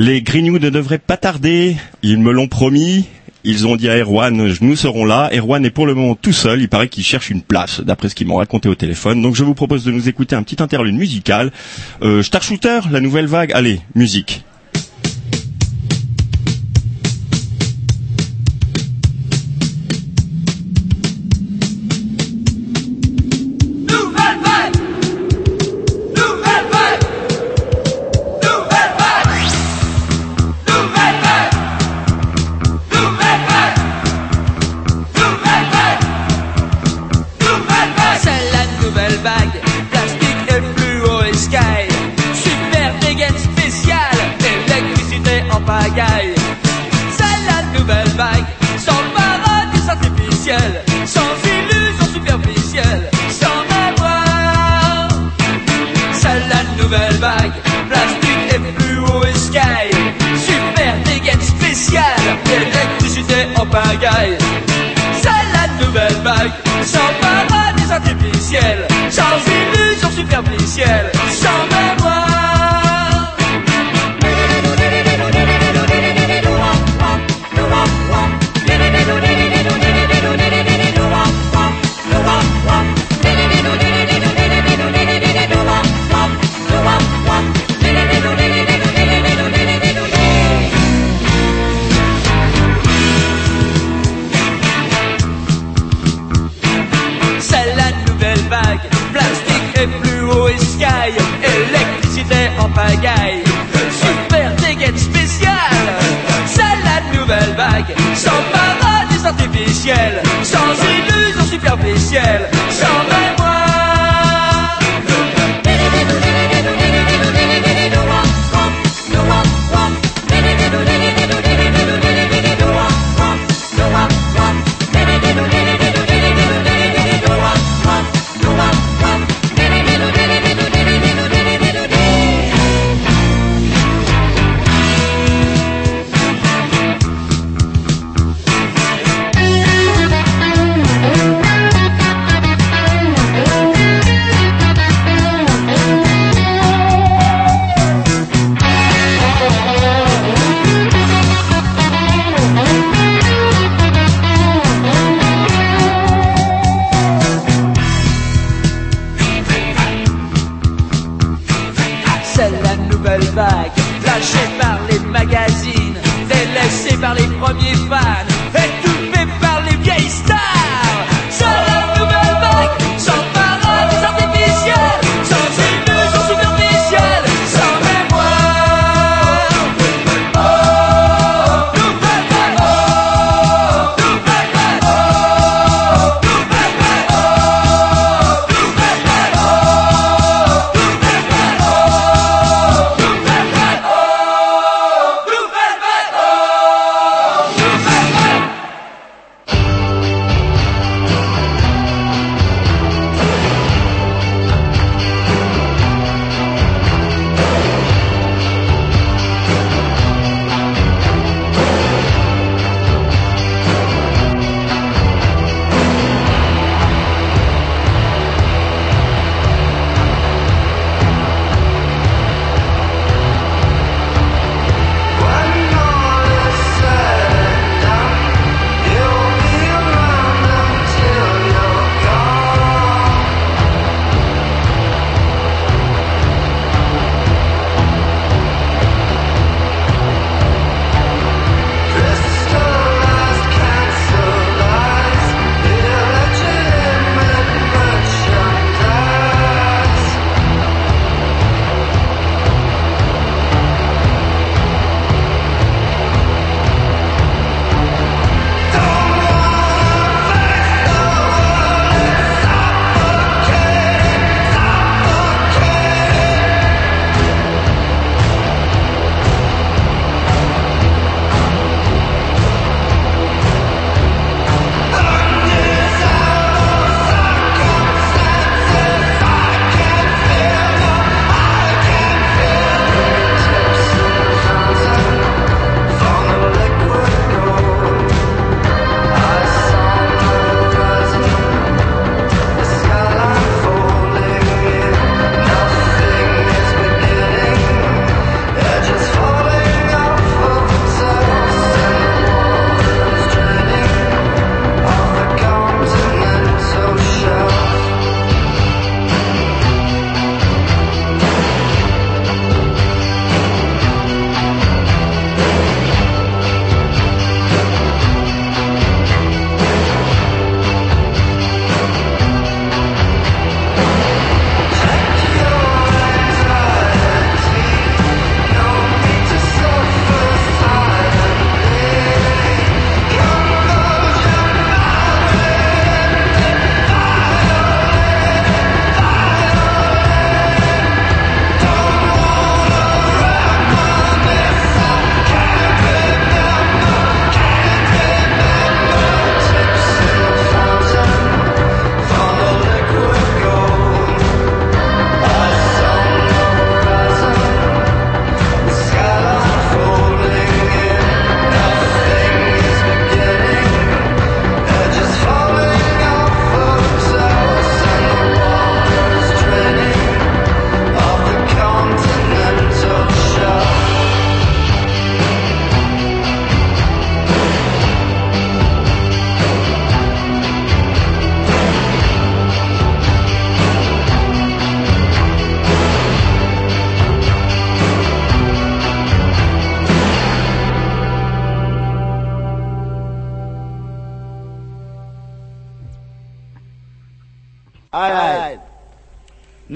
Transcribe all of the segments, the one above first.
Les Grignoux ne devraient pas tarder, ils me l'ont promis. Ils ont dit à Erwan, nous serons là. Erwan est pour le moment tout seul. Il paraît qu'il cherche une place, d'après ce qu'ils m'ont raconté au téléphone. Donc je vous propose de nous écouter un petit interlude musical. Euh, Star Shooter, la nouvelle vague. Allez, musique.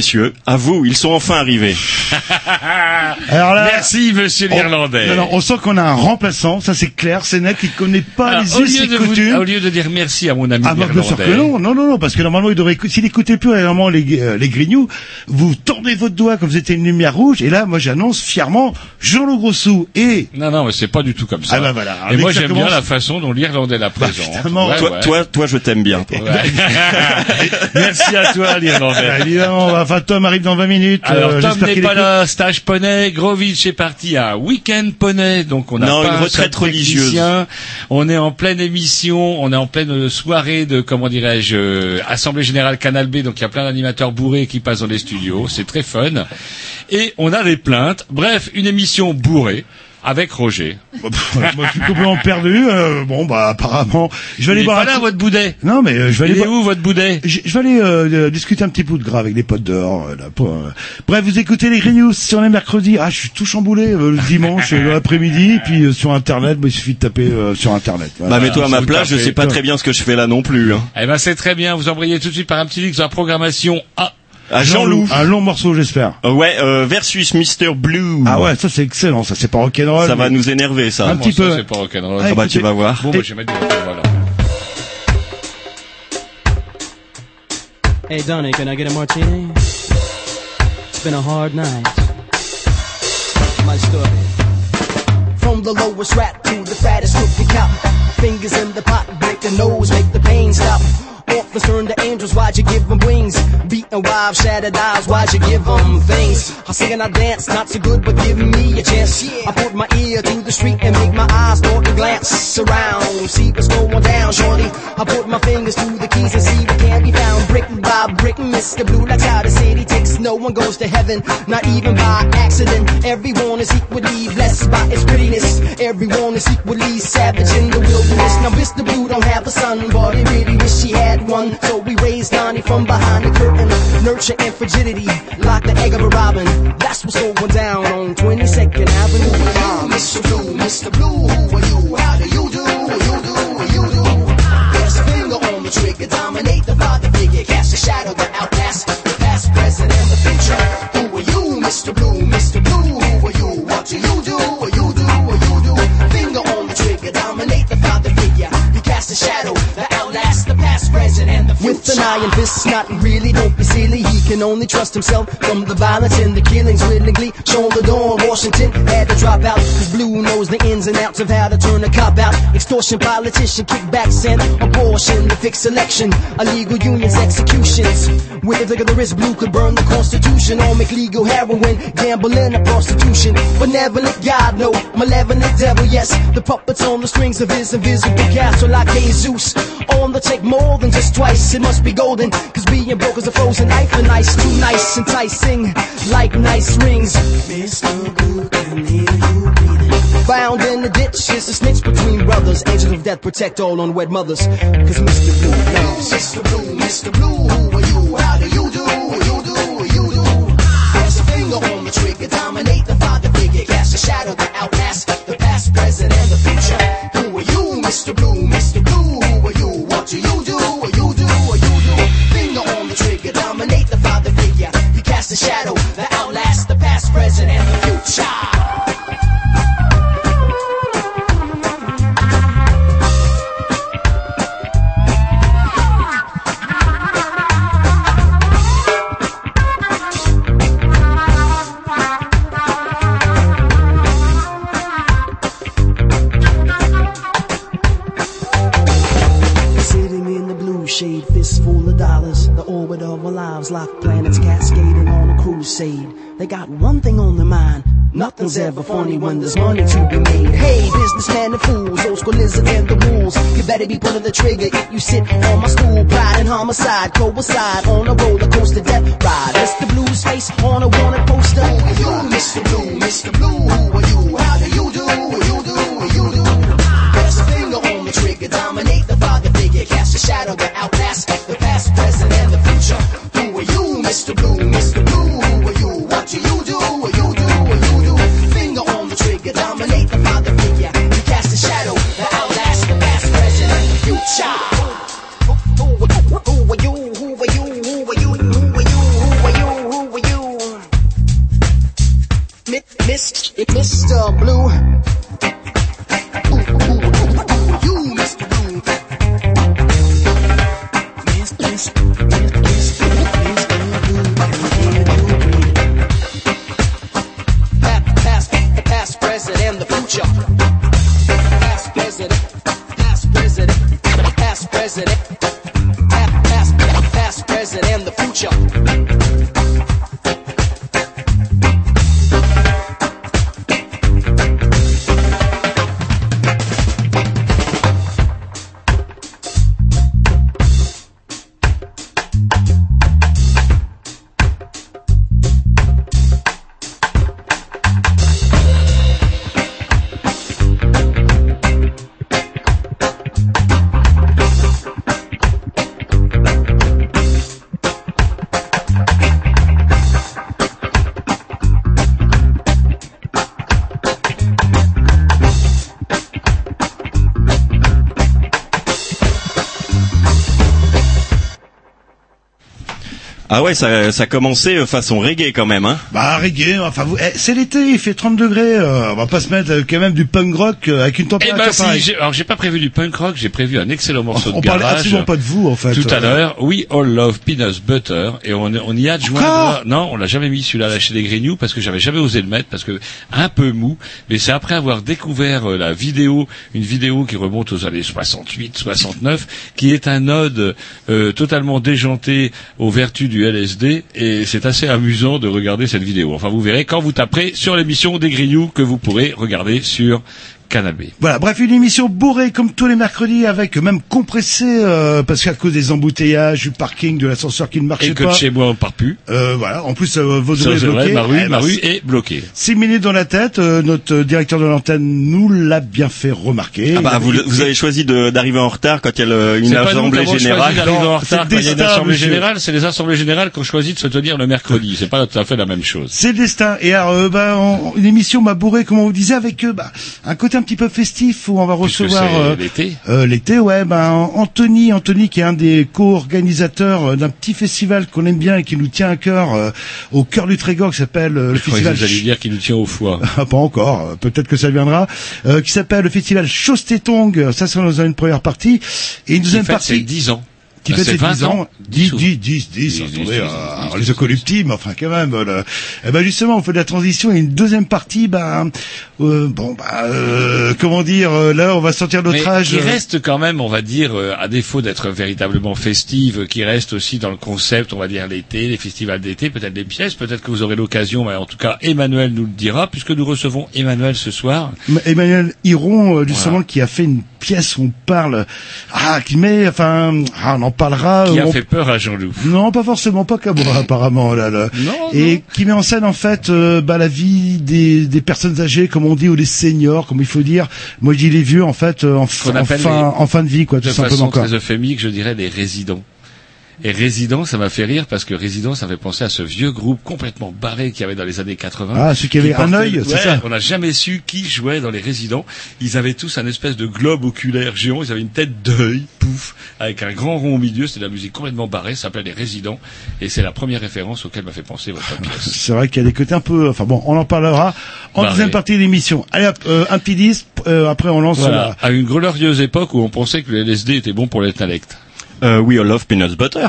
Messieurs, à vous, ils sont enfin arrivés. Alors là, Merci, monsieur on- l'Irlandais. non, non, on sent qu'on a un remplaçant, ça c'est clair, c'est net, il connaît pas Alors, les au, us lieu et de vous- coutumes. au lieu de dire merci à mon ami Ah bien sûr l'Irlandais, que non, non, non, non, parce que normalement il devrait, écou- s'il écoutait plus régulièrement les, euh, les grignoux, vous tordez votre doigt comme vous étiez une lumière rouge, et là, moi j'annonce fièrement Jean-Loup Grossou et Non, non, mais c'est pas du tout comme ça. Ah bah voilà. Et moi, j'aime bien la façon dont l'Irlandais la présente. évidemment. Ouais, toi, ouais. toi, toi, je t'aime bien. Toi. Ouais. Merci à toi, l'Irlandais. Bah, évidemment, enfin Tom arrive dans 20 minutes. Alors, euh, Tom n'est pas là, stage poney, Grovitch est parti à week-end poney, donc on a Non, pas une un retraite religieuse. On est en pleine émission, on est en pleine soirée de, comment dirais-je, euh, Assemblée Générale Canal B, donc il y a plein d'animateurs bourrés qui passent dans les studios, c'est très fun. Et on a des plaintes, bref, une émission bourrée. Avec Roger. Moi je suis complètement perdu, euh, bon bah apparemment, je vais aller voir pas un là, coup- votre boudet. Non mais euh, je vais aller est où, votre boudet? Je, je vais aller euh, discuter un petit bout de gras avec les potes dehors. euh, là, pour, euh. Bref, vous écoutez les Green sur les mercredis. Ah, je suis tout chamboulé euh, le dimanche, euh, l'après-midi, puis euh, sur Internet, bah, il suffit de taper euh, sur Internet. Voilà. Bah, mets-toi à ma place, je sais pas très bien ce que je fais là non plus. Hein. Eh ben, c'est très bien. Vous envoyez tout de suite par un petit link sur la programmation A. À Jean-Loup. Un long morceau, j'espère. Euh, ouais, euh, versus Mr. Blue. Ah ouais, ça c'est excellent, ça c'est pas rock'n'roll. Ça va mais- nous énerver, ça. Un Bon, petit ça, peu. C'est pas rock'n'roll. Ah, Ah bah, tu vas voir. Bon, bah, je vais mettre du rock'n'roll. Hey, Donnie, can I get a martini? It's been a hard night. My story. From the lowest rat to the fattest cookie cop. Fingers in the pot, break the nose, make the pain stop. Orphans turn to angels, why'd you give them wings? Beating wives, shattered eyes, why'd you give them things? I sing and I dance, not so good, but give me a chance. I put my ear to the street and make my eyes start to glance around. See what's going down, shorty. I put my fingers to the keys and see what can be found. Brick by brick, Mr. Blue lights how the city takes. No one goes to heaven, not even by accident. Everyone is equally blessed by its prettiness. Everyone is equally savage in the wilderness. Now Mr. Blue don't have a son, but he really wish he had one. So we raised Donnie from behind the curtain. Nurture and frigidity, like the egg of a robin. That's what's going down on 22nd Avenue. Ah, Mr. Blue, Mr. Blue, who are you? How do you do? What you do? What you do? There's a finger on the trigger, dominate the father figure, cast a shadow that outlasts the past, present, and the future. Who are you, Mr. Blue, Mr. Blue? Who are you? What do you do? With an iron fist, not really, don't be silly. He can only trust himself from the violence and the killings willingly. Shoulder door, Washington had to drop out, cause Blue knows the ins and outs of how to turn a cop out. Extortion, politician, kickbacks, and abortion. The fixed election, illegal unions, executions. With a flick of the wrist, Blue could burn the Constitution or make legal heroin, gambling, and prostitution. Benevolent God, no, malevolent devil, yes. The puppets on the strings of his invisible castle like Jesus. On the take more than just twice, it must be golden. Cause being broke is a frozen knife and ice, too nice, enticing, like nice rings. Mr. Blue can hear you in the ditch is a snitch between brothers. Angels of death protect all unwed mothers. Cause Mr. Blue knows. Mr. Blue, Mr. Blue, who are you? How do you do? You do, you do. There's a finger on the trigger, dominate the father figure, cast a shadow that outlasts the past, present, and the future. Who are you, Mr. Blue, Mr. Blue? Who are you? What do you do? A shadow that outlasts the past, present, and the future. Got one thing on their mind. Nothing's ever funny when there's money to be made. Hey, businessmen and fools, old school lizards and the rules. You better be pulling the trigger if you sit on my stool. Pride and homicide, coincide on a roller coaster death ride. Mr. Blue's face on a wanted poster. Who are you, Mr. Blue? Mr. Blue, who are you? How do you do? What you do? What you do? Press a finger on the trigger, dominate the father figure, cast a shadow that outlasts the past, present, and the future. Who are you, Mr. Blue? Mr. Blue? What you do? Ouais, ça, ça a commencé euh, façon reggae quand même, hein. Bah reggae, enfin vous, eh, c'est l'été, il fait 30 degrés, euh, on va pas se mettre euh, quand même du punk rock euh, avec une Eh température ben si, pareille. j'ai- alors j'ai pas prévu du punk rock, j'ai prévu un excellent morceau On de parlait garage. absolument pas de vous en fait. Tout à l'heure, We All Love Peanuts Butter, et on, on y a adjoint. Encore non, on l'a jamais mis celui-là là, chez les Grignoux parce que j'avais jamais osé le mettre parce que un peu mou. Mais c'est après avoir découvert euh, la vidéo, une vidéo qui remonte aux années 68, 69, qui est un ode euh, totalement déjanté aux vertus du LSD, et c'est assez amusant de regarder cette vidéo. Enfin, vous verrez quand vous taperez sur l'émission des Grignoux que vous pourrez regarder sur Voilà, bref, une émission bourrée comme tous les mercredis avec même compressée euh, parce qu'à cause des embouteillages, du parking, de l'ascenseur qui ne marchait Et que pas. de chez moi on part plus. Euh, voilà, en plus euh, vos oreilles bloquées. ma rue, Eh ma ben, rue est bloquée. Six minutes dans la tête, euh, notre directeur de l'antenne nous l'a bien fait remarquer. Ah bah, vous, vous avez choisi d'arriver en retard quand il y a le- une pas assemblée générale. d'arriver en retard quand il y a une assemblée générale. C'est les assemblées générales qu'on choisit de se tenir le mercredi. C'est pas tout à fait la même chose. C'est le destin. Et alors, euh, bah, on- une émission m'a bourré, comme on vous disait, avec euh, bah, un côté un petit peu festif où on va Puisque recevoir euh, l'été. euh, l'été, ouais, ben Anthony, Anthony qui est un des co-organisateurs euh, d'un petit festival qu'on aime bien et qui nous tient à cœur euh, au cœur du Trégor, qui s'appelle euh, le Je festival. vous alliez dire qu'il nous tient au foie. Ah, pas encore, peut-être que ça viendra, euh, qui s'appelle le festival Chostetong, ça c'est dans une première partie, et une deuxième fête ses partie, 10 ans. Qui Bah, fait c'est ses 20 10 ans. ans. 10, 10, 10, 10, 10, 10, attendez, 10, euh, 10, alors 10, les eucalyptimes, enfin quand même. Eh ben justement, on fait de la transition et une deuxième partie, ben, euh, bon, bah, euh, comment dire, là, on va sortir notre âge. qui reste quand même, on va dire, à défaut d'être véritablement festive, qui reste aussi dans le concept, on va dire, l'été, les festivals d'été, peut-être des pièces, peut-être que vous aurez l'occasion, mais en tout cas, Emmanuel nous le dira, puisque nous recevons Emmanuel ce soir. Emmanuel Hiron, justement, qui a fait une pièce où on parle, ah, qui met, enfin, ah, on en parlera. Qui a on- fait peur à Jean-Loup. Non, pas forcément, pas qu'à moi, apparemment, là, là. Non, Et qui met en scène, en fait, euh, bah, la vie des, des personnes âgées, comme on dit, ou les seniors, comme il faut dire. Moi, je dis les vieux, en fait, euh, en, en, fin, les- en fin de vie, quoi, tout de simplement, façon quoi. très euphémique, je dirais les résidents. Et résidents, ça m'a fait rire parce que résidents, ça fait penser à ce vieux groupe complètement barré qu'il y avait dans les années 80. Ah, celui qui avait un œil, c'est ça On n'a jamais su qui jouait dans les résidents. Ils avaient tous un espèce de globe oculaire géant. Ils avaient une tête d'œil, pouf, avec un grand rond au milieu. C'était de la musique complètement barrée. Ça s'appelait les résidents. Et c'est la première référence auquel m'a fait penser votre pièce. C'est vrai qu'il y a des côtés un peu, enfin bon, on en parlera en Barré. deuxième partie de l'émission. Allez, hop, euh, un petit disque, euh, après on lance Voilà. À une glorieuse époque où on pensait que le LSD était bon pour l'intellect. Euh, We All Love peanut Butter.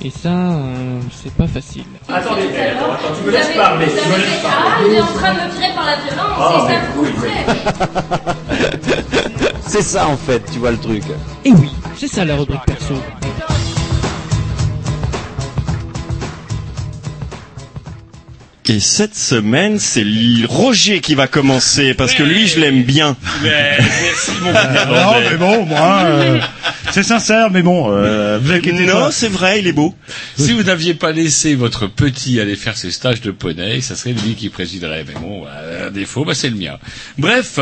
Et ça, euh, c'est pas facile. Attendez, attends, attends, tu me laisses parler, tu me laisses Ah, il est en train de me tirer par la violence, Ah, c'est ça vous faites. C'est ça en fait, tu vois le truc. Et oui, c'est ça la rubrique perso. Et cette semaine, c'est Roger qui va commencer parce que lui, je l'aime bien. Mais, merci mon bon non, mais bon, moi, euh, c'est sincère, mais bon, euh, vous inquiétez Non, pas. c'est vrai, il est beau. Si vous n'aviez pas laissé votre petit aller faire ses stages de poney, ça serait lui qui présiderait. Mais bon, bah, un défaut, bah, c'est le mien. Bref,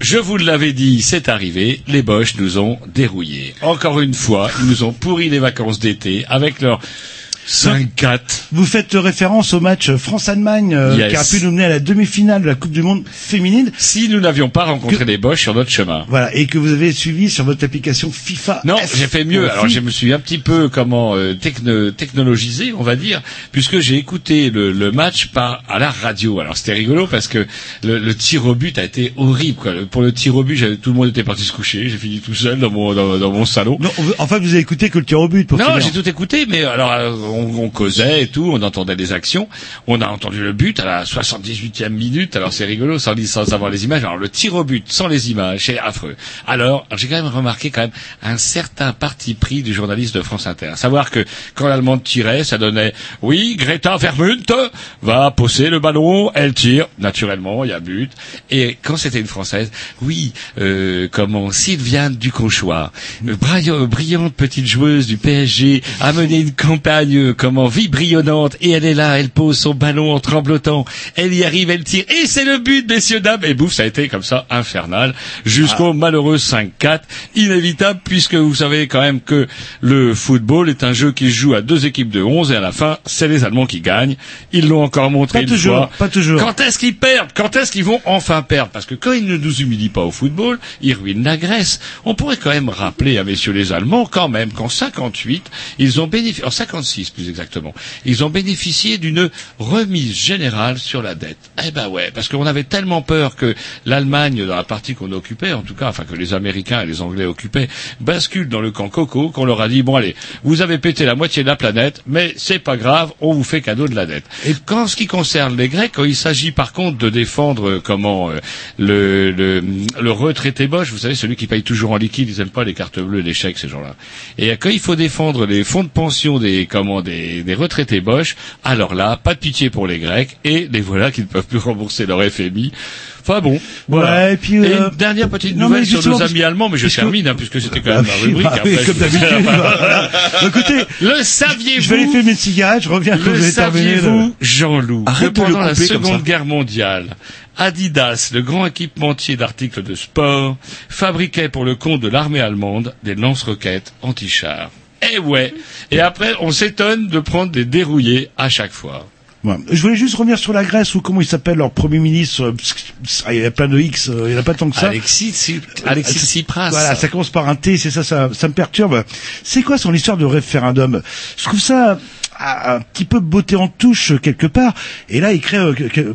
je vous l'avais dit, c'est arrivé. Les Boches nous ont dérouillés. Encore une fois, ils nous ont pourri les vacances d'été avec leur 5-4. Vous faites référence au match France-Allemagne euh, Yes. qui a pu nous mener à la demi-finale de la Coupe du Monde féminine. Si nous n'avions pas rencontré les Boches sur notre chemin. Voilà, et que vous avez suivi sur votre application FIFA. Non, j'ai fait mieux. Alors je me suis un petit peu comment euh, techno- technologisé, on va dire, puisque j'ai écouté le, le match par à la radio. Alors c'était rigolo parce que le, le tir au but a été horrible. Quoi. Pour le tir au but, tout le monde était parti se coucher. J'ai fini tout seul dans mon dans, dans mon salon. Non, vous- en fait, vous avez écouté que le tir au but pour Non, j'ai tout écouté, mais alors euh, on, on causait et tout, on entendait des actions, on a entendu le but à la 78e minute, alors c'est rigolo sans, sans avoir les images. Alors le tir au but sans les images, c'est affreux. Alors j'ai quand même remarqué quand même un certain parti pris du journaliste de France Inter, savoir que quand l'Allemande tirait, ça donnait oui, Greta Vermunt va poser le ballon, elle tire, naturellement, il y a but. Et quand c'était une Française, oui, euh, comment Sylviane brillant- brillante petite joueuse du PSG, a mené une campagne comment vibrillonnante et elle est là, elle pose son ballon en tremblotant, elle y arrive, elle tire et c'est le but, messieurs dames. Et bouf, ça a été comme ça infernal jusqu'au malheureux 5-4, inévitable puisque vous savez quand même que le football est un jeu qui se joue à deux équipes de 11 et à la fin, c'est les Allemands qui gagnent. Ils l'ont encore montré Pas une toujours, fois. pas toujours. Quand est-ce qu'ils perdent? Quand est-ce qu'ils vont enfin perdre? Parce que quand ils ne nous humilient pas au football, ils ruinent la Grèce. On pourrait quand même rappeler à messieurs les Allemands, quand même, qu'en 58, ils ont bénéficié, en 56 plus exactement, ils ont bénéficié d'une remise générale sur la dette. Eh ben ouais, parce qu'on avait tellement peur que l'Allemagne, dans la partie qu'on occupait, en tout cas, enfin que les Américains et les Anglais occupaient, basculent dans le camp coco, qu'on leur a dit, bon allez, vous avez pété la moitié de la planète, mais c'est pas grave, on vous fait cadeau de la dette. Et qu'en ce qui concerne les Grecs, quand il s'agit par contre de défendre euh, comment euh, le, le, le retraité Bosch, vous savez, celui qui paye toujours en liquide, ils aiment pas les cartes bleues, les chèques, ces gens-là. Et quand il faut défendre les fonds de pension des comment des, des retraités Bosch, alors là, pas de pitié pour les Grecs et les voilà qui ne peuvent plus rembourser leur FMI. Enfin bon, voilà. Ouais, et puis, euh, une dernière petite nouvelle sur nos amis allemands, mais je termine hein, puisque c'était quand Bah même ma oui, rubrique. bah oui, après, comme d'habitude. voilà. Écoutez, Le saviez-vous je vais aller fumer mes cigarettes, je reviens quand le saviez-vous, Jean-Loup, que pendant la Seconde. Guerre mondiale, Adidas, le grand équipementier d'articles de sport, fabriquait pour le compte de l'armée allemande des lance-roquettes anti-chars. Eh ouais. Et après, on s'étonne de prendre des dérouillés à chaque fois. Ouais. Je voulais juste revenir sur la Grèce ou comment il s'appelle leur premier ministre. euh, ah, Il y a plein de X, euh, il y en a pas tant que ça. Alexis, Tsi- Alexis Tsipras. Voilà, ça commence par un T, c'est ça, ça, ça me perturbe. C'est quoi son histoire de référendum? Je trouve ça un petit peu beauté en touche euh, quelque part. Et là, il crée, euh, que- que-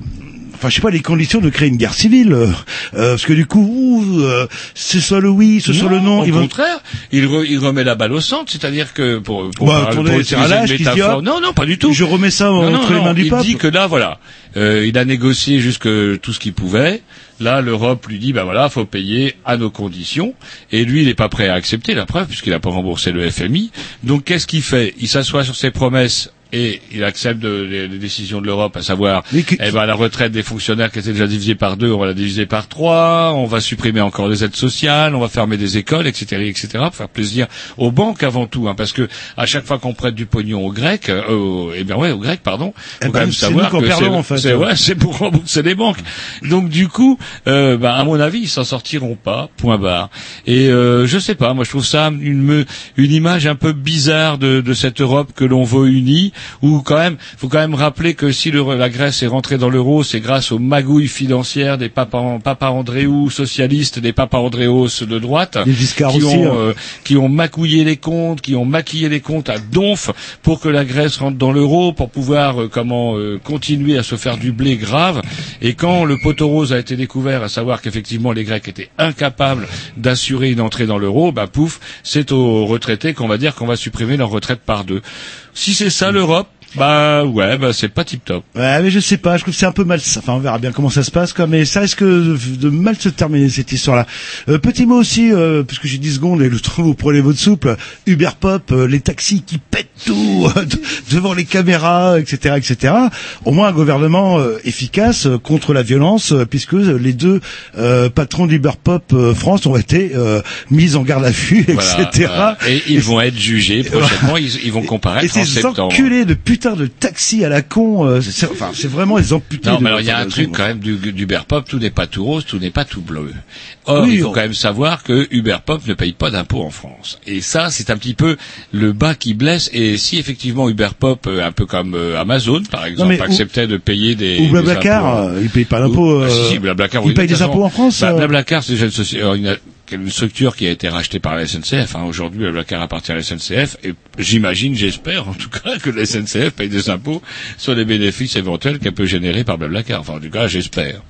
enfin, je sais pas, les conditions de créer une guerre civile, euh, euh, parce que du coup, euh, ce soit le oui, ce soit le non, Au contraire, il, re- il remet la balle au centre, c'est-à-dire que pour, pour, Bah, attendez, pour c'est utiliser une qui se dit, métaphore- ah, non, non, pas du tout. Je remets ça Non, non, entre les non, mains du il peuple. dit que là, voilà, euh, il a négocié jusque tout ce qu'il pouvait. Là, l'Europe lui dit, ben voilà, faut payer à nos conditions. Et lui, il n'est pas prêt à accepter la preuve puisqu'il n'a pas remboursé le FMI. Donc, qu'est-ce qu'il fait? Il s'assoit sur ses promesses et il accepte de- les, les décisions de l'Europe, à savoir, eh ben, la retraite des fonctionnaires qui était déjà divisée par deux, on va la diviser par trois, on va supprimer encore des aides sociales, on va fermer des écoles, etc., etc., pour faire plaisir aux banques avant tout, hein, parce que à chaque fois qu'on prête du pognon aux Grecs, euh, eh bien ouais, aux Grecs, pardon, Eh faut ben, quand même c'est savoir nous que c'est- en fait. ouais, c'est pour rembourser les banques. Donc du coup, euh, bah, à mon avis, ils s'en sortiront pas. Point barre. Et euh, je sais pas, moi je trouve ça une une image un peu bizarre de, de cette Europe que l'on veut unie, où quand même, faut quand même rappeler que si le- la Grèce est rentrée dans l'euro, c'est grâce aux magouilles financières des papa, papa Andréou socialistes, des papa Andréos de droite, Des Giscard qui aussi, ont hein. euh, qui ont macouillé les comptes, qui ont maquillé les comptes à donf pour que la Grèce rentre dans l'euro, pour pouvoir euh, comment euh, continuer à se faire du blé grave. Et quand le poteau rose a été découvert, à savoir qu'effectivement les Grecs étaient incapables d'assurer une entrée dans l'euro, bah pouf, c'est aux retraités qu'on va dire qu'on va supprimer leur retraite par deux. Si c'est ça l'Europe, Bah ouais, bah c'est pas tip top. Ouais, mais je sais pas, je trouve que c'est un peu mal. Enfin, on verra bien comment ça se passe, quoi. Mais ça risque de, de mal se terminer cette histoire-là. Euh, petit mot aussi, euh, puisque j'ai 10 secondes et le temps vous prenez votre souple. Uber Pop, euh, les taxis qui pètent tout euh, de- devant les caméras, etc., etc. Au moins un gouvernement euh, efficace euh, contre la violence, puisque les deux euh, patrons d'Uber Pop euh, France ont été euh, mis en garde à vue, Voilà, etc. Et ils vont être jugés prochainement. Ils, ils vont Et comparaître en ces septembre. enculés de putain de taxis à la con, euh, c'est, enfin, c'est vraiment les amputés. Non, mais alors il y a un truc quand même du, du Uber Pop, tout n'est pas tout rose, tout n'est pas tout bleu. Or, Oui, il faut on- quand même savoir que Uber Pop ne paye pas d'impôts en France. Et ça, c'est un petit peu le bas qui blesse. Et si effectivement Uber Pop, euh, un peu comme euh, Amazon par exemple, ou- acceptait de payer des Ou des Blablacar, impôts, euh, il paye pas d'impôts. Ah, euh, si, si, Blablacar, il oui, paye de des impôts en France. Bah, Blablacar, c'est une, soci- une structure qui a été rachetée par la SNCF. Hein. Aujourd'hui, Blablacar appartient à la SNCF. Et j'imagine, j'espère en tout cas, que la SNCF paye des impôts sur les bénéfices éventuels qu'elle peut générer par Blablacar. Enfin, en tout cas, j'espère.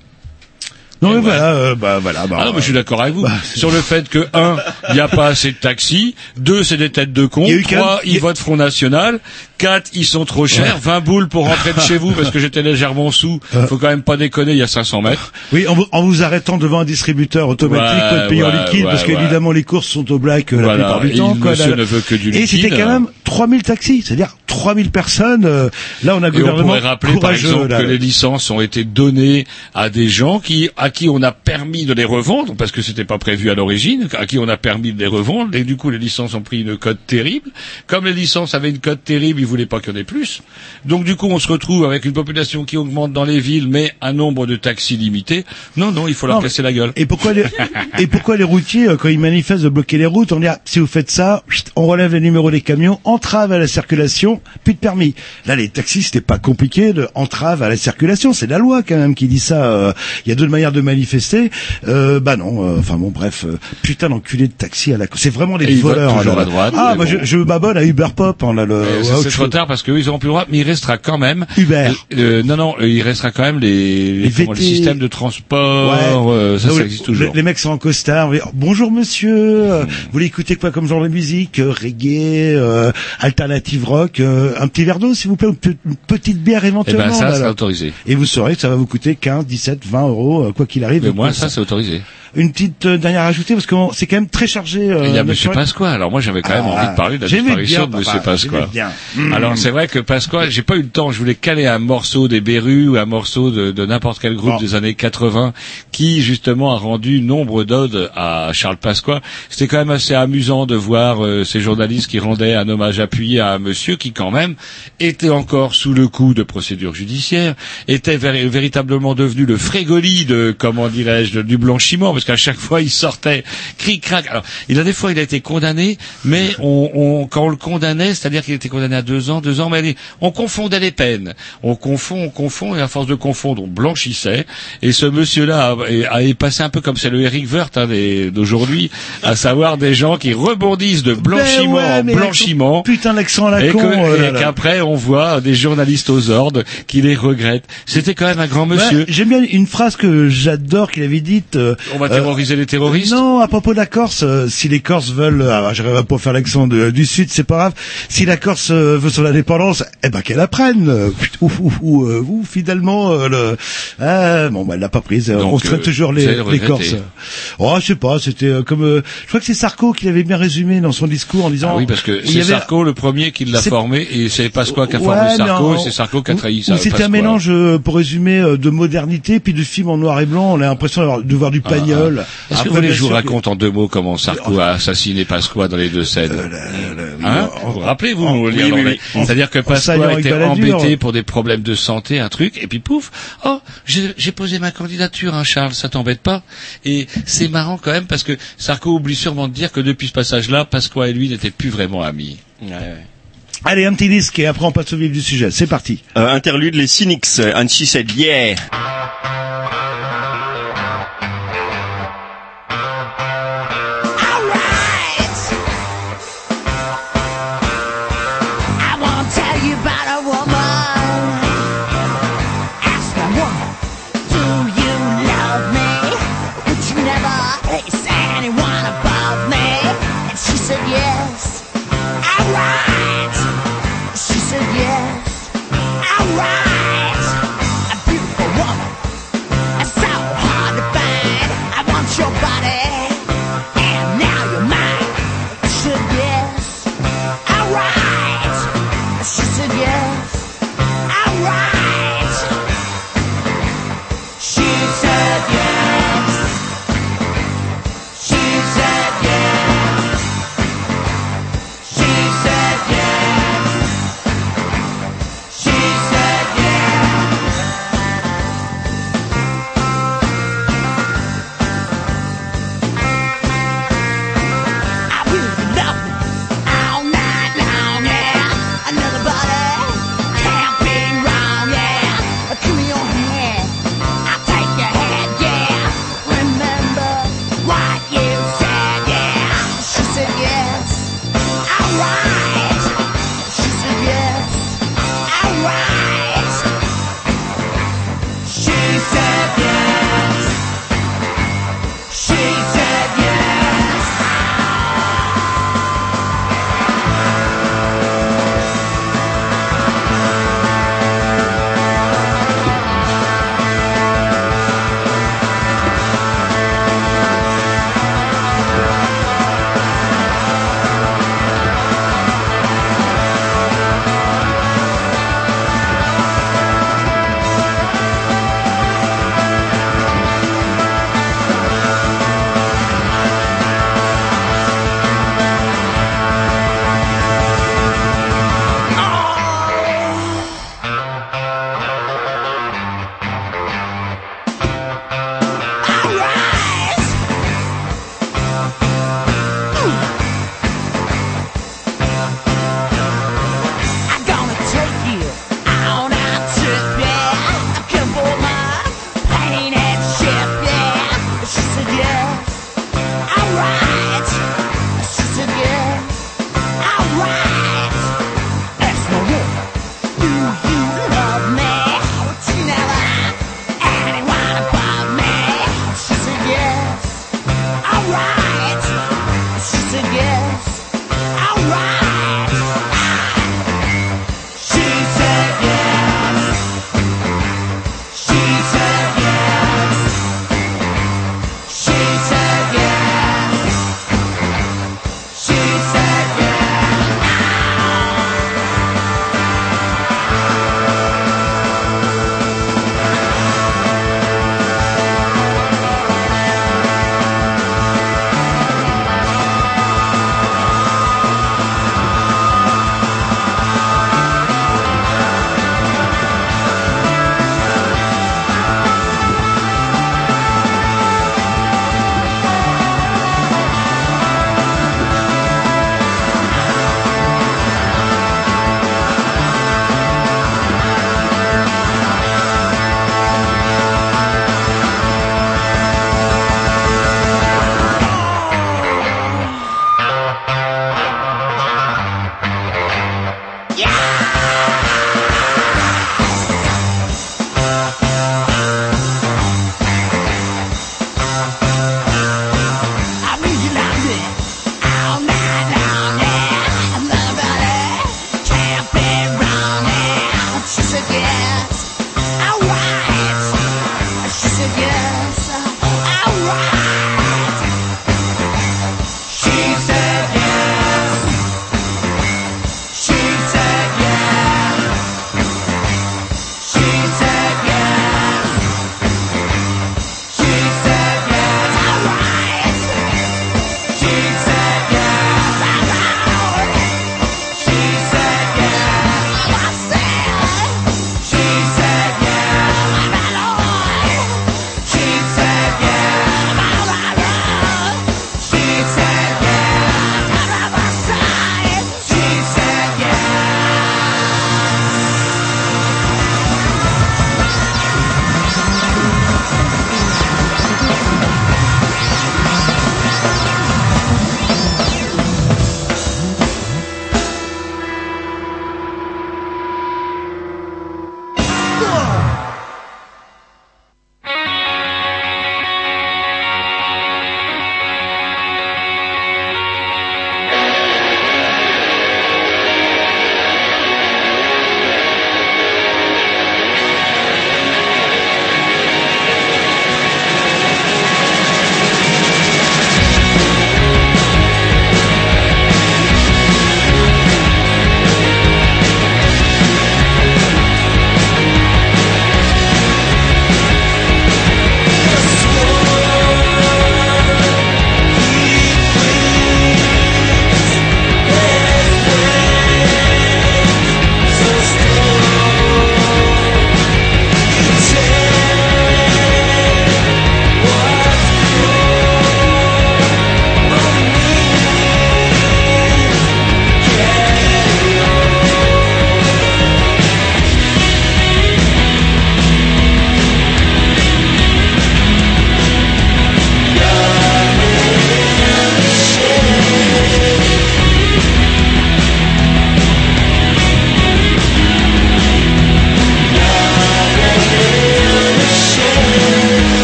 Non, mais ouais. voilà, euh, bah voilà. Bah, Ah non, mais je suis d'accord avec vous. bah, sur le fait que, un, il n'y a pas assez de taxis, deux, c'est des têtes de con, Il y a eu quand trois, même- ils votent Front National, quatre, ils sont trop chers, 20 boules pour rentrer de chez vous parce que j'étais légèrement sous, faut quand même pas déconner, il y a 500 mètres. Oui, en vous, en vous arrêtant devant un distributeur automatique, Ouais, payer en ouais, liquide, ouais, parce ouais. qu'évidemment les courses sont au black euh, la Voilà, plupart du et temps. quoi, monsieur là, ne veut que du Et c'était liquide. quand même 3000 taxis, c'est-à-dire 3000 personnes. euh, là, on a Et on gouvernement pourrait rappeler par exemple là. que les licences ont été données à des gens qui, à qui on a permis de les revendre parce que c'était pas prévu à l'origine, à qui on a permis de les revendre et du coup les licences ont pris une cote terrible. Comme les licences avaient une cote terrible, ils voulaient pas qu'il y en ait plus. Donc du coup on se retrouve avec une population qui augmente dans les villes mais un nombre de taxis limité. Non non, il faut leur Non, casser la gueule. Et pourquoi les, et pourquoi les routiers, euh, quand ils manifestent de bloquer les routes, on dit, ah, si vous faites ça, on relève les numéros des camions, entrave à la circulation, plus de permis. Là, les taxis, c'était pas compliqué de entrave à la circulation. C'est la loi, quand même, qui dit ça. euh, Il y a deux manières de manifester. Euh, bah non, euh, enfin bon, bref, euh, putain d'enculé de taxi à la, c'est vraiment des voleurs. toujours là. à droite, Ah, moi, bon. je, je m'abonne à Uber Pop, on a le, Euh, c'est trop tard parce qu'eux ils auront plus le droit, mais il restera quand même Uber. Euh, non non, euh, il restera quand même les, les, Les comment, les VT. systèmes de transport. Ouais. euh, ça, ça existe toujours. Les, mecs sont en costard. on dit, Bonjour monsieur, euh, vous voulez écouter quoi comme genre de musique Euh, Reggae, euh, alternative rock, euh, un petit verre d'eau s'il vous plaît, une petite bière Eh éventuellement. ben ça, là, c'est là. autorisé. Et vous saurez que ça va vous coûter 15, 17, 20 euros, euh, quoi qu'il arrive. Mais moi, ça, c'est autorisé. Une petite euh, dernière à ajouter parce que c'est quand même très chargé. euh, il y a Monsieur. Pasqua. Alors moi, j'avais quand même Ah, envie de parler de la disparition bien, de Monsieur Pasqua. bien. Mmh. Alors c'est vrai que Pasqua, j'ai pas eu le temps. Je voulais caler un morceau des Berus ou un morceau de, de n'importe quel groupe Bon. des années 80 qui justement a rendu nombre d'odes à Charles Pasqua. C'était quand même assez amusant de voir euh, ces journalistes qui rendaient un hommage appuyé à un monsieur qui quand même était encore sous le coup de procédures judiciaires, était véri- véritablement devenu le frégoli de comment dirais-je du blanchiment parce qu'à chaque fois il sortait cric crac. Alors il a des fois il a été condamné, mais on, on- quand on le condamnait, c'est-à-dire qu'il était condamné à deux ans, deux ans, mais on confondait les peines. On confond, on confond, et à force de confondre, on blanchissait. Et ce monsieur-là a, a, est passé un peu comme c'est le Eric Woerth hein, d'aujourd'hui, à savoir des gens qui rebondissent de blanchiment Ben ouais, en blanchiment. Putain l'accent la Et con. que- là, et qu'après on voit des journalistes aux ordres qui les regrettent. C'était quand même un grand monsieur. Ouais, J'aime bien une phrase que j'adore qu'il avait dite. euh, on va euh, terroriser les terroristes. Non, à propos de la Corse, euh, si les Corses veulent, ah, j'arrive pas à faire l'accent du Sud, c'est pas grave. Si la Corse euh, veut son indépendance, eh ben qu'elle apprenne. Euh, Ou, ou, ou, euh, ou, finalement, euh, le... bon, bah, elle l'a pas prise. Donc, On se traite euh, toujours les, les. Corses. Oh, je sais pas. C'était euh, comme, euh, je crois que c'est Sarko qui l'avait bien résumé dans son discours en disant. Ah oui, parce que c'est Sarko le premier qui l'a formé et c'est Pasqua qui a Ouais, formé Sarko non. et c'est Sarko qui a trahi ou C'était un mélange, euh, pour résumer, euh, de modernité puis de film en noir et blanc. On a l'impression de voir du pagnol. Ah, Est-ce que Après, vous voulez que je vous raconte en deux mots comment Sarko a assassiné Pasqua dans les deux scènes Hein Vous vous rappelez, vous, en- l'Irlandais oui, oui, oui. C'est-à-dire que Pasqua était embêté pour des problèmes de santé, un truc, et puis pouf, oh, j'ai posé ma candidature, hein, Charles, ça t'embête pas? Et c'est marrant quand même parce que Sarko oublie sûrement de dire que depuis ce passage-là, Pasqua et lui n'étaient plus vraiment amis. Allez, un petit disque et après on passe au vif du sujet. C'est parti. Euh, interlude les Cynics, and she said yeah.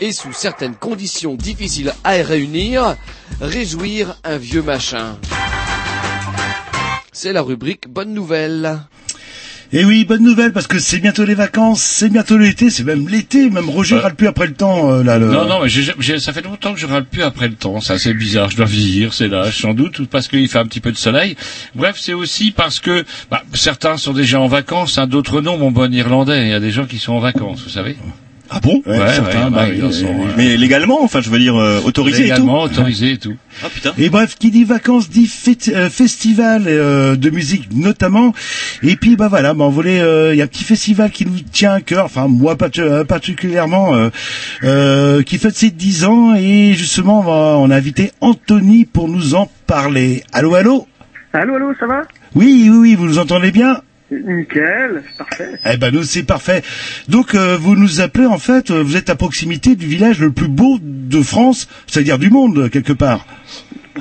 et sous certaines conditions difficiles à réunir, réjouir un vieux machin. C'est la rubrique Bonne Nouvelle. Et oui, bonne nouvelle parce que c'est bientôt les vacances, c'est bientôt l'été, c'est même l'été, même Roger Ouais. râle plus après le temps euh, là. Le... Non, non, mais ça fait longtemps que je râle plus après le temps. Ça, c'est bizarre. Je dois vieillir, c'est l'âge, sans doute, ou parce qu'il fait un petit peu de soleil. Bref, c'est aussi parce que bah, certains sont déjà en vacances, hein, d'autres non, mon bon Irlandais. Il y a des gens qui sont en vacances, vous savez. Ah bon? Ouais, certains, ouais, bah, ouais, sont, euh. Mais légalement, enfin, je veux dire, euh, autorisé Légalement, et tout. autorisé et tout. Ah putain. Et bref, qui dit vacances dit fête- euh, festival euh, de musique notamment. Et puis bah voilà, bah, on voulait, euh, il y a un petit festival qui nous tient à cœur, enfin moi particulièrement, euh, euh, qui fête ses 10 ans et justement on, va- on a invité Anthony pour nous en parler. Allô, allô? Allô, allô, ça va? Oui, oui, oui, vous nous entendez bien? Nickel, c'est parfait. Eh ben nous c'est parfait. Donc euh, vous nous appelez en fait, euh, vous êtes à proximité du village le plus beau de France, c'est-à-dire du monde quelque part.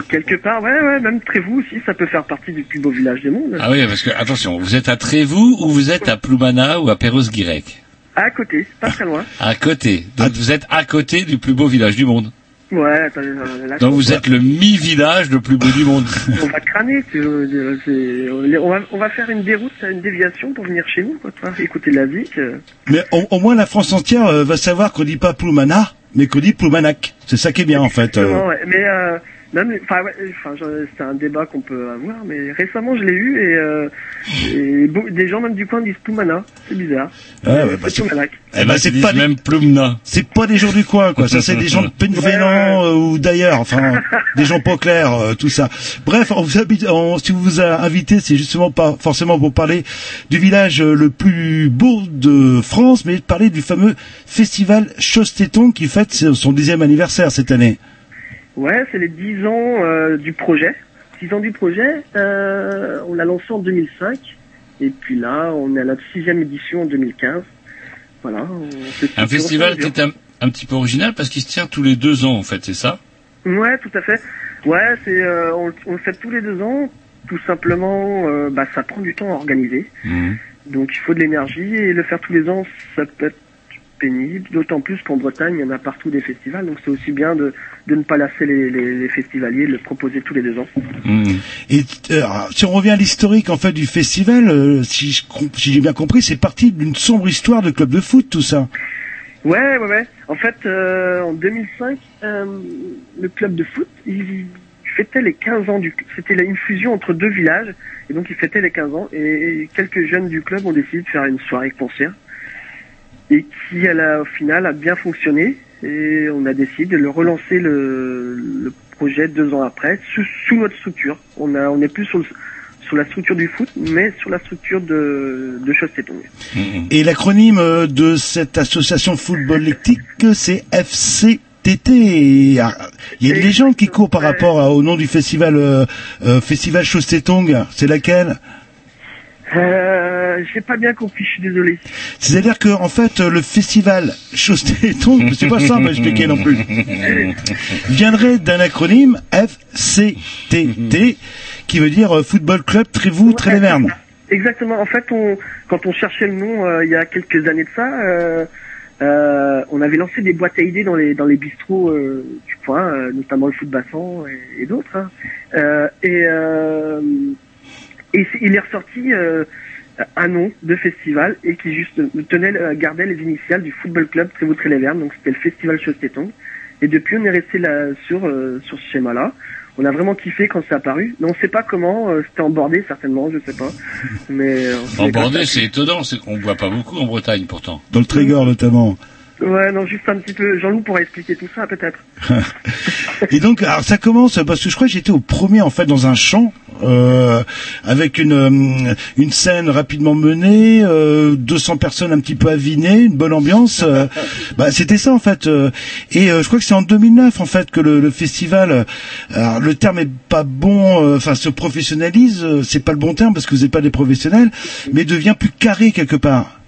Quelque part, ouais, ouais, même Trévoux aussi, ça peut faire partie du plus beau village du monde. Ah oui, parce que attention, vous êtes à Trévoux ou vous êtes à Ploumana ou à Perros-Guirec? À côté, pas très loin. À côté. Donc vous êtes à côté du plus beau village du monde. Ouais, attends, euh, là, Donc vous êtes le mi-village le plus beau du monde. On va crâner, tu c'est- on va, on va faire une déroute, une déviation pour venir chez nous, quoi, tu vois, écouter de la euh. Mais au, au moins la France entière euh, va savoir qu'on dit pas Ploumana, mais qu'on dit Ploumanac. C'est ça qui est bien en fait. euh. Ouais. Mais euh, même, enfin, ouais, enfin, c'est un débat qu'on peut avoir, mais récemment je l'ai eu et, euh, et beau- des gens même du coin disent Poumana, c'est bizarre. Ouais, ouais, bah, c'est. Eh ben, c'est pas des- même. C'est pas des gens du coin, quoi. Ça, c'est des gens de Penvénan euh, ou d'ailleurs. Enfin, des gens pas clairs, euh, tout ça. Bref, on vous habite, on- si vous vous a invité, c'est justement pas forcément pour parler du village euh, le plus beau de France, mais parler du fameux festival Chostéton qui fête son dixième anniversaire cette année. Ouais, c'est les 10 ans euh, du projet. 10 ans du projet, euh, on l'a lancé en 2005. Et puis là, on est à la sixième édition en 2015. Voilà. on Un festival qui est un, un petit peu original parce qu'il se tient tous les deux ans en fait, c'est ça? Ouais, tout à fait. Ouais, c'est euh, on, on le fait tous les deux ans. Tout simplement, euh, bah, ça prend du temps à organiser. Donc il faut de l'énergie et le faire tous les ans, ça peut être pénible. D'autant plus qu'en Bretagne, il y en a partout des festivals. Donc c'est aussi bien de, de ne pas lasser les, les, les festivaliers, de le proposer tous les deux ans. Et euh, si on revient à l'historique en fait du festival, euh, si je com- si j'ai bien compris, c'est parti d'une sombre histoire de club de foot, tout ça. Ouais, ouais, ouais. En fait, euh, en 2005, euh, le club de foot, il fêtait les 15 ans du... C'était une fusion entre deux villages, et donc il fêtait les 15 ans, et quelques jeunes du club ont décidé de faire une soirée concert, et qui, à la, au final, a bien fonctionné, et on a décidé de le relancer le, le projet deux ans après, sous, sous notre structure. On a, on n'est plus sur, le- sur la structure du foot, mais sur la structure de, de Chaussée-Tongue. Et l'acronyme euh, de cette association football lectique, c'est FCTT. Il y a une légende qui court par rapport au nom du festival euh, euh, Festival. C'est laquelle? Euh, j'ai pas bien compris, je suis désolé. C'est-à-dire que en fait le festival Chostetong, c'est pas simple à expliquer non plus, viendrait d'un acronyme FCTT qui veut dire euh, Football Club Trévoux Tréléverne. Exactement. En fait, on, quand on cherchait le nom euh, il y a quelques années de ça, euh, euh, on avait lancé des boîtes à idées dans les dans les bistrots euh, du coin, euh, notamment le foot bassan et, et d'autres. hein. Euh, et euh, et il est ressorti euh, un nom de festival et qui juste tenait euh, gardait les initiales du football club Trévoux Tréléverne. Donc c'était le festival Chostetong. Et depuis, on est resté là sur euh, sur ce schéma-là. On a vraiment kiffé quand c'est apparu. Mais on sait pas comment. euh, c'était en bordé certainement, je sais pas. Mais En Bordeaux, c'est étonnant, c'est qu'on boit pas beaucoup en Bretagne pourtant. Dans le Trégor notamment. Ouais, non, juste un petit peu. Jean-Loup pourra expliquer tout ça, peut-être. Et donc, alors ça commence parce que je crois que j'étais au premier en fait dans un champ euh, avec une euh, une scène rapidement menée, euh, 200 personnes un petit peu avinées, une bonne ambiance. euh, bah, c'était ça en fait. euh, et euh, je crois que c'est en 2009 en fait que le, le festival, alors le terme est pas bon, euh, enfin se professionnalise, euh, c'est pas le bon terme parce que vous n'êtes pas des professionnels, mais devient plus carré quelque part.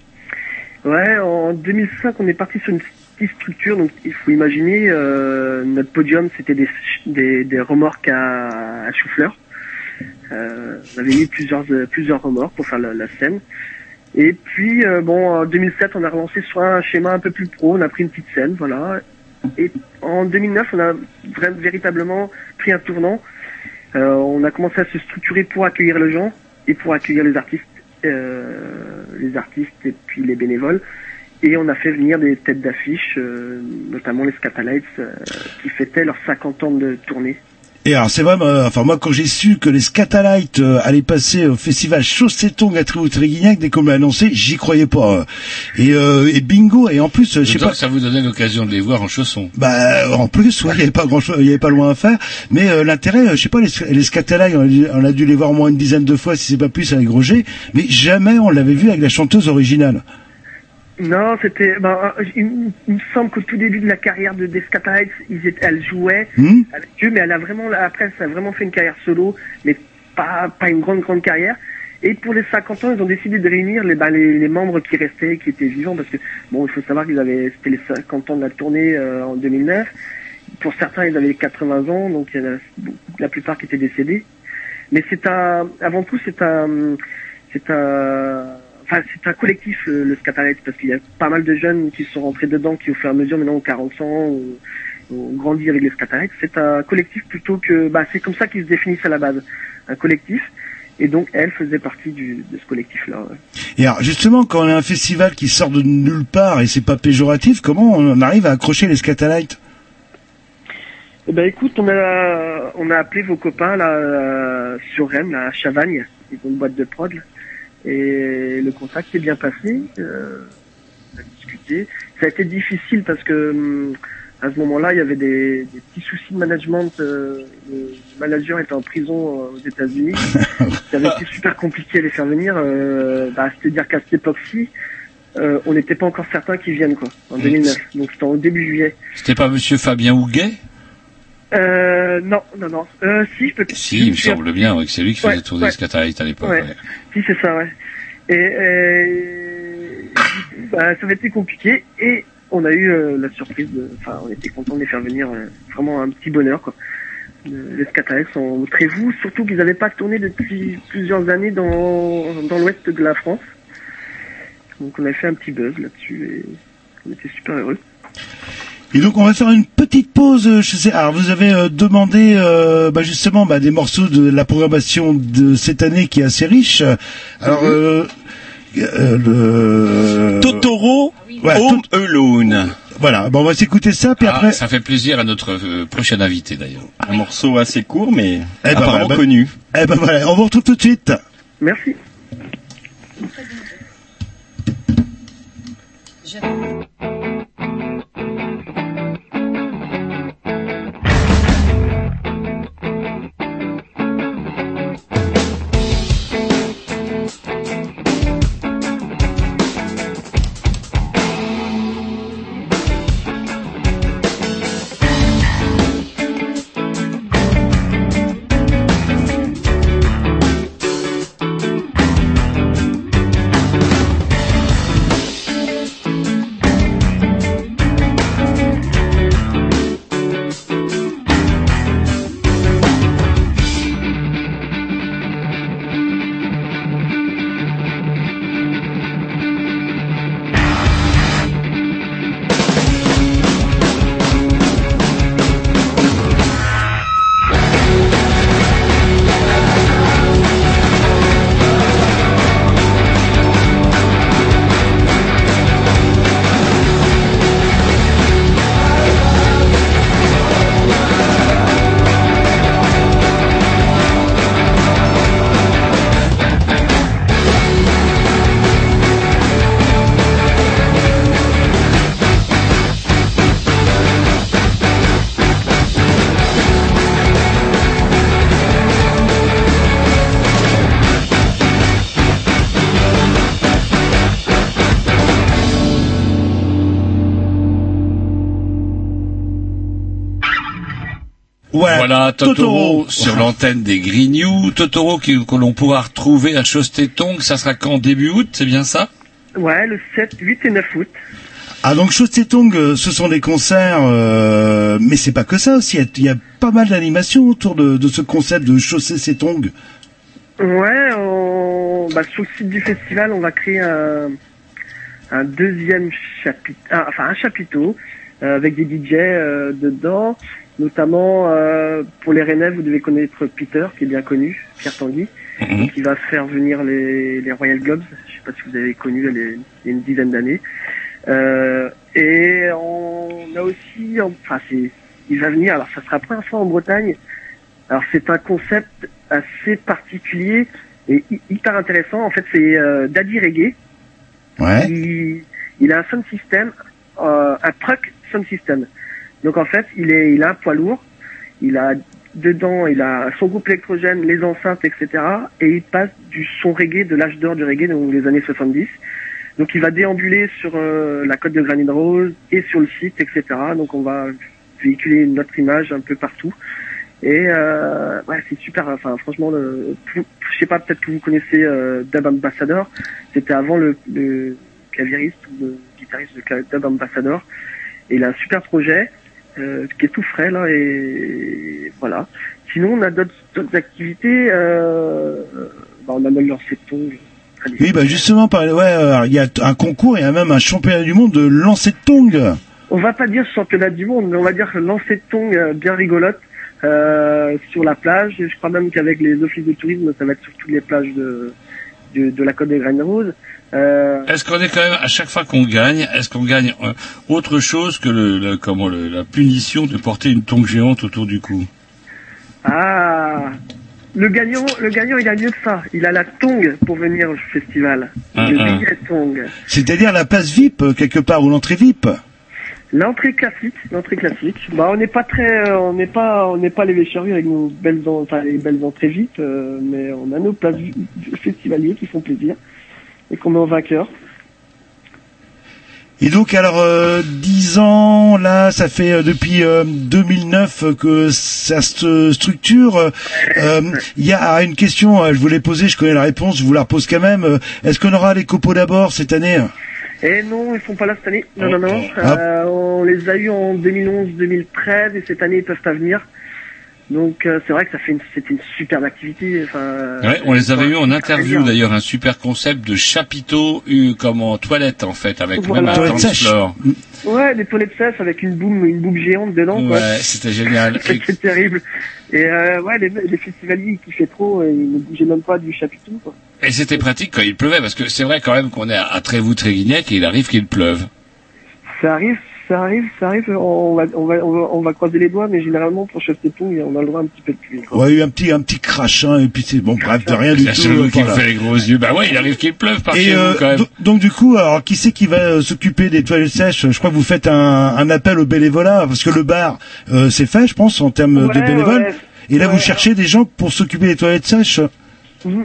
Ouais, en 2005, on est parti sur une petite structure. Donc, il faut imaginer, euh, notre podium, c'était des, des, des remorques à, à. Euh, on avait mis plusieurs, euh, plusieurs remorques pour faire la, scène. Et puis, euh, bon, en 2007, on a relancé sur un schéma un peu plus pro. On a pris une petite scène, voilà. Et en 2009, on a véritablement pris un tournant. Euh, on a commencé à se structurer pour accueillir les gens et pour accueillir les artistes, les artistes et puis les bénévoles. Et on a fait venir des têtes d'affiche, euh, notamment les Scatalites, euh, qui fêtaient leurs 50 ans de tournée. Et alors c'est vrai, euh, enfin moi quand j'ai su que les Scatalites euh, allaient passer au festival Chausseton à Tréguignac, dès qu'on m'a annoncé, j'y croyais pas. euh. Et, euh, et bingo, et en plus, euh, je sais pas. que ça vous donnait l'occasion de les voir en chaussons. Bah en plus, ouais, il y avait pas grand chose, il y avait pas loin à faire. Mais euh, l'intérêt, euh, je sais pas, les, les Scatalites, on, a dû- on a dû les voir au moins une dizaine de fois, si c'est pas plus avec Roger, mais jamais on l'avait vu avec la chanteuse originale. Non, c'était. Ben, euh, il, il me semble qu'au tout début de la carrière de des Scatalites, ils étaient, elle jouait Hmm? Avec eux, mais elle a vraiment après, ça a vraiment fait une carrière solo, mais pas pas une grande grande carrière. Et pour les 50 ans, ils ont décidé de réunir les, ben, les, les membres qui restaient, qui étaient vivants, parce que bon, il faut savoir qu'ils avaient, c'était les 50 ans de la tournée euh, en 2009. Pour certains, ils avaient 80 ans, donc il y en a la plupart qui étaient décédés. Mais c'est un, avant tout, c'est un, c'est un, enfin, c'est un collectif, le, le Scatalite, parce qu'il y a pas mal de jeunes qui sont rentrés dedans, qui au fur et à mesure, maintenant, ont 40 ans, ont, ont grandi avec les Scatalites. C'est un collectif plutôt que, bah, c'est comme ça qu'ils se définissent à la base. Un collectif. Et donc, elle faisait partie du, de ce collectif-là. ouais. Et alors justement, quand on a un festival qui sort de nulle part et c'est pas péjoratif, comment on arrive à accrocher les Scatalites? Eh ben écoute, on a on a appelé vos copains là euh, sur Rennes, là, à Chavagne, ils ont une boîte de prod. Et le contact s'est bien passé. Euh, on a discuté. Ça a été difficile parce que hum, à ce moment-là, il y avait des, des petits soucis de management. euh, le manager était en prison euh, aux États-Unis. Ça avait été super compliqué à les faire venir. Euh, bah, C'est-à-dire qu'à cette époque-ci, euh, on n'était pas encore certain qu'ils viennent quoi, en 2009. Donc c'était en début juillet. C'était pas Monsieur Fabien Houguet? Euh, non, non, non. Euh, si, je peux. Si, il me semble bien que c'est lui qui faisait Ouais, tourner ouais. à l'époque. Ouais. ouais. Si, c'est ça, ouais. Et, coup, bah, ça avait été compliqué et on a eu euh, la surprise de, enfin, on était content de les faire venir, euh, vraiment un petit bonheur, quoi. Euh, Les Scatalites sont très vous, surtout qu'ils n'avaient pas tourné depuis plusieurs années dans, dans l'ouest de la France. Donc on a fait un petit buzz là-dessus et on était super heureux. Et donc on va faire une petite pause. euh, Je sais. Alors vous avez euh, demandé euh, bah, justement bah, des morceaux de la programmation de cette année qui est assez riche. Alors euh, euh, le Totoro Ouais, Home Alone. Voilà, bon, on va s'écouter ça, puis Ah, après. ça fait plaisir à notre euh, prochain invité d'ailleurs. Un morceau assez court, mais Eh ben, apparemment voilà, bah- connu. Eh ben voilà, on vous retrouve tout de suite. Merci. Thank Voilà, Totoro, Totoro. sur l'antenne des Grignoux. Totoro que l'on pourra retrouver à Chostetong, ça sera quand? Début août, c'est bien ça? Ouais, le 7, 8 et 9 août. Ah donc Chostetong, euh, ce sont des concerts, euh, mais c'est pas que ça aussi. Il y a- pas mal d'animations autour de, de ce concept de chaussée Setong. Ouais, on... bah, sur le site du festival, on va créer un, un deuxième chapitre, enfin un chapiteau euh, avec des DJ euh, dedans, notamment euh, pour les Rennais, vous devez connaître Peter, qui est bien connu, Pierre Tanguy, qui va faire venir les, les Royal Globes. Je sais pas si vous avez connu il y a une dizaine d'années. Euh, et on a aussi, enfin c'est, il va venir. Alors ça sera la première fois en Bretagne. Alors c'est un concept assez particulier et hy- hyper intéressant. En fait, c'est euh, Daddy Reggae. Ouais. Il, il a un sound system, euh, un truck sound system. Donc en fait, il est, il a un poids lourd. Il a dedans, il a son groupe électrogène, les enceintes, etc. Et il passe du son reggae, de l'âge d'or du reggae, donc les années 70. Donc il va déambuler sur euh, la côte de Granite Rose et sur le site, etc. Donc on va véhiculer notre image un peu partout. Et euh, ouais, c'est super. Enfin, franchement, le, je sais pas, peut-être que vous connaissez euh, Dub Ambassador. C'était avant le, le clavieriste ou le guitariste de Dub Ambassador. Et il a un super projet euh, qui est tout frais là. Et voilà. Sinon, on a d'autres activités. Euh, bah, on a même lancé de tongs. Oui, bah justement, par- ouais, euh, il y a un concours, a même un championnat du monde de lancer de tongs. On va pas dire championnat du monde, mais on va dire lancer de tongs euh, bien rigolote euh, sur la plage. Et je crois même qu'avec les offices de tourisme, ça va être sur toutes les plages de, de, de la côte des Graines Roses. Euh, Est-ce qu'on est quand même, à chaque fois qu'on gagne, est-ce qu'on gagne euh, autre chose que le, le- comment, le- la punition de porter une tongue géante autour du cou? Ah, le gagnant, le gagnant, il a mieux que ça. Il a la tongue pour venir au festival. Ah, le ah. billet tongue. C'est-à-dire la place VIP, euh, quelque part, ou l'entrée VIP. L'entrée classique, l'entrée classique. Bah, on n'est pas très, euh, on n'est pas, on n'est pas les Vécherus avec nos belles, en- enfin les belles entrées VIP, euh, mais on a nos places festivaliers qui font plaisir et qu'on met en vainqueur. Et donc, alors, euh, 10 ans, là, ça fait euh, depuis euh, 2009 euh, que ça se structure. Euh, Il y a une question, je vous l'ai posée, je connais la réponse, je vous la repose quand même. Est-ce qu'on aura les copeaux d'abord cette année? Et non, ils sont pas là cette année. Non, non, non. Ah. On les a eus en 2011-2013 et cette année ils peuvent pas venir. Donc euh, c'est vrai que ça fait une, c'était une superbe activité. Enfin, Ouais, on les avait eu en Très interview d'ailleurs, un super concept de chapiteau eu comme en toilette en fait, avec Voilà. même un floor. Ouais, des toilettes sèches avec une boum, une boum géante dedans. quoi. Ouais, c'était génial. C'était terrible. Et euh, ouais, les, les festivaliers qui fait trop, euh, ils ne bougeaient même pas du chapiteau. Quoi. Et c'était pratique quand il pleuvait, parce que c'est vrai quand même qu'on est à Trévoux-Tréguignec et il arrive qu'il pleuve. Ça arrive, ça arrive, ça arrive. On va, on va, on va, on va croiser les doigts, mais généralement pour Chastetong, on a le droit un petit peu de pluie. quoi. Ouais, un petit, un petit crash, hein, et puis c'est bon, bref, de rien du C'est tout. euh, qui fait les gros yeux. Bah ouais, il arrive qu'il pleuve par Et chez euh, vous quand même. do- donc du coup, alors qui c'est qui va euh, s'occuper des toilettes sèches? Je crois que vous faites un, un appel au bénévolat parce que le bar euh, c'est fait, je pense, en termes de bénévoles. ouais. Et là, Ouais. vous cherchez des gens pour s'occuper des toilettes sèches?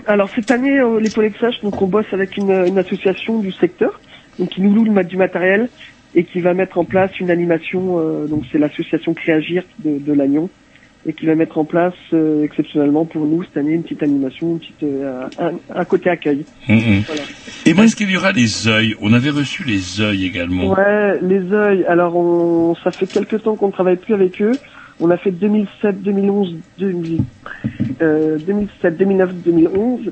Alors cette année, euh, les toilettes sèches, donc on bosse avec une, une association du secteur, donc qui nous loue le mat- du matériel et qui va mettre en place une animation. euh, donc c'est l'association Créagir de, de Lannion et qui va mettre en place euh, exceptionnellement pour nous cette année une petite animation, une petite euh, un, un côté accueil. Mhm. Voilà. Et Est-ce qu'il y aura les œils? On avait reçu les œils également. Ouais, les œils. Alors, on, ça fait quelques temps qu'on ne travaille plus avec eux. On a fait 2007, 2011, 2000, euh, 2007, 2009, 2011.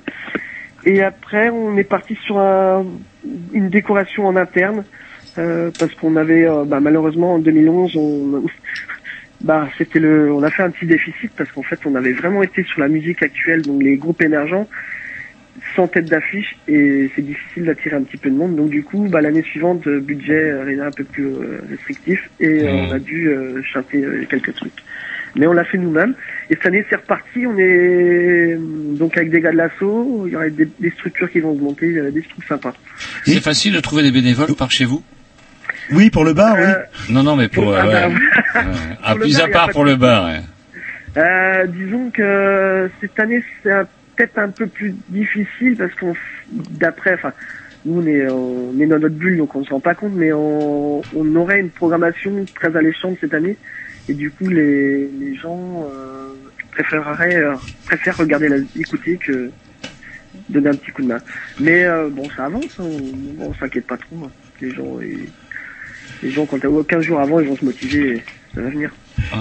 Et après, on est parti sur un- une décoration en interne. Euh, parce qu'on avait, euh, bah, malheureusement, en 2011, on, bah, c'était le, on a fait un petit déficit parce qu'en fait, on avait vraiment été sur la musique actuelle, donc les groupes émergents sans tête d'affiche et c'est difficile d'attirer un petit peu de monde. Donc du coup, bah, l'année suivante, euh, budget euh, un peu plus restrictif et Mhm. on a dû chanter quelques trucs. Mais on l'a fait nous-mêmes. Et cette année, c'est reparti. On est donc avec des gars de l'assaut. Il y aura des, des structures qui vont augmenter, des trucs sympas. C'est facile de trouver des bénévoles par chez vous? Oui, pour le bar, Euh, Non, non, mais pour... pour- euh, ah bah, ouais. oui. Ah, le plus bar, à part pour le bar. ouais. Euh, disons que cette année c'est peut-être un peu plus difficile parce qu'on, d'après, enfin, nous on est, on est dans notre bulle donc on se rend pas compte, mais on, on aurait une programmation très alléchante cette année et du coup les, les gens euh, préféreraient euh, préfèrent regarder la, écouter que donner un petit coup de main. Mais euh, bon, ça avance, hein, on, on s'inquiète pas trop. hein. Les gens, ils- les gens quand 15 jours avant, ils vont se motiver, et ça va venir.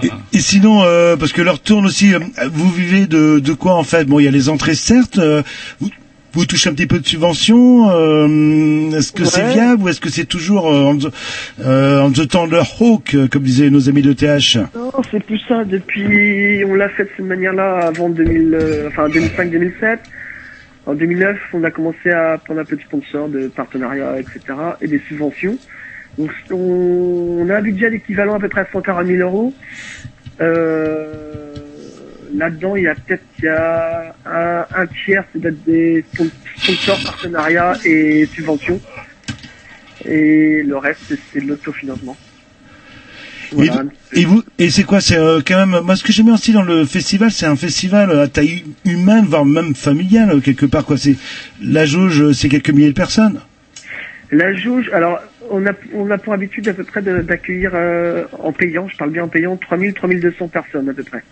Et, et sinon, euh, parce que leur tourne aussi, euh, vous vivez de, de quoi en fait? Bon, il y a les entrées certes. euh, vous, vous touchez un petit peu de subventions. euh, est-ce que c'est viable ou est-ce que c'est toujours euh, on the tender hawk, euh, comme disaient nos amis de TH Non, c'est plus ça. Depuis, on l'a fait de cette manière-là avant 2000, euh, enfin 2005-2007. En 2009, on a commencé à prendre un peu de sponsors, de partenariats, etc. et des subventions. On, on a un budget d'équivalent à peu près à 140 000 euros. Euh, Là-dedans, il y a peut-être il y a un, un tiers, c'est d'être des spon- sponsors, partenariats et subventions. Et le reste, c'est- de l'autofinancement. Et, et vous et c'est quoi C'est euh, quand même moi ce que j'aime bien aussi dans le festival, c'est un festival à taille humaine, voire même familiale quelque part quoi. C'est la jauge, c'est quelques milliers de personnes. La jauge, alors on a on a pour habitude à peu près d'accueillir euh, en payant, je parle bien en payant, 3000 3200 personnes à peu près.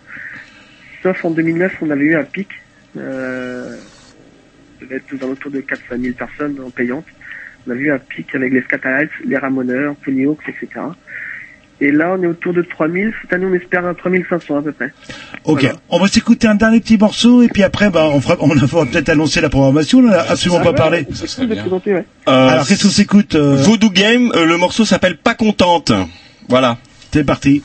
Sauf en 2009, on avait eu un pic, euh, devait être aux alentours de 4 5 000 personnes en payante. On a vu un pic avec les Scatalites, les Ramoneurs, Hawks, etc. Et là, on est autour de 3000. Cette année, on espère un 3500 à peu près. Ok, on va s'écouter un dernier petit morceau et puis après bah on fera on va peut-être annoncer la programmation là, absolument Ah pas ouais, parler. Ça serait bien. Présenter, ouais. Euh, Alors qu'est-ce qu'on s'écoute euh, Voodoo Game, euh, le morceau s'appelle Pas contente. Voilà. C'est parti.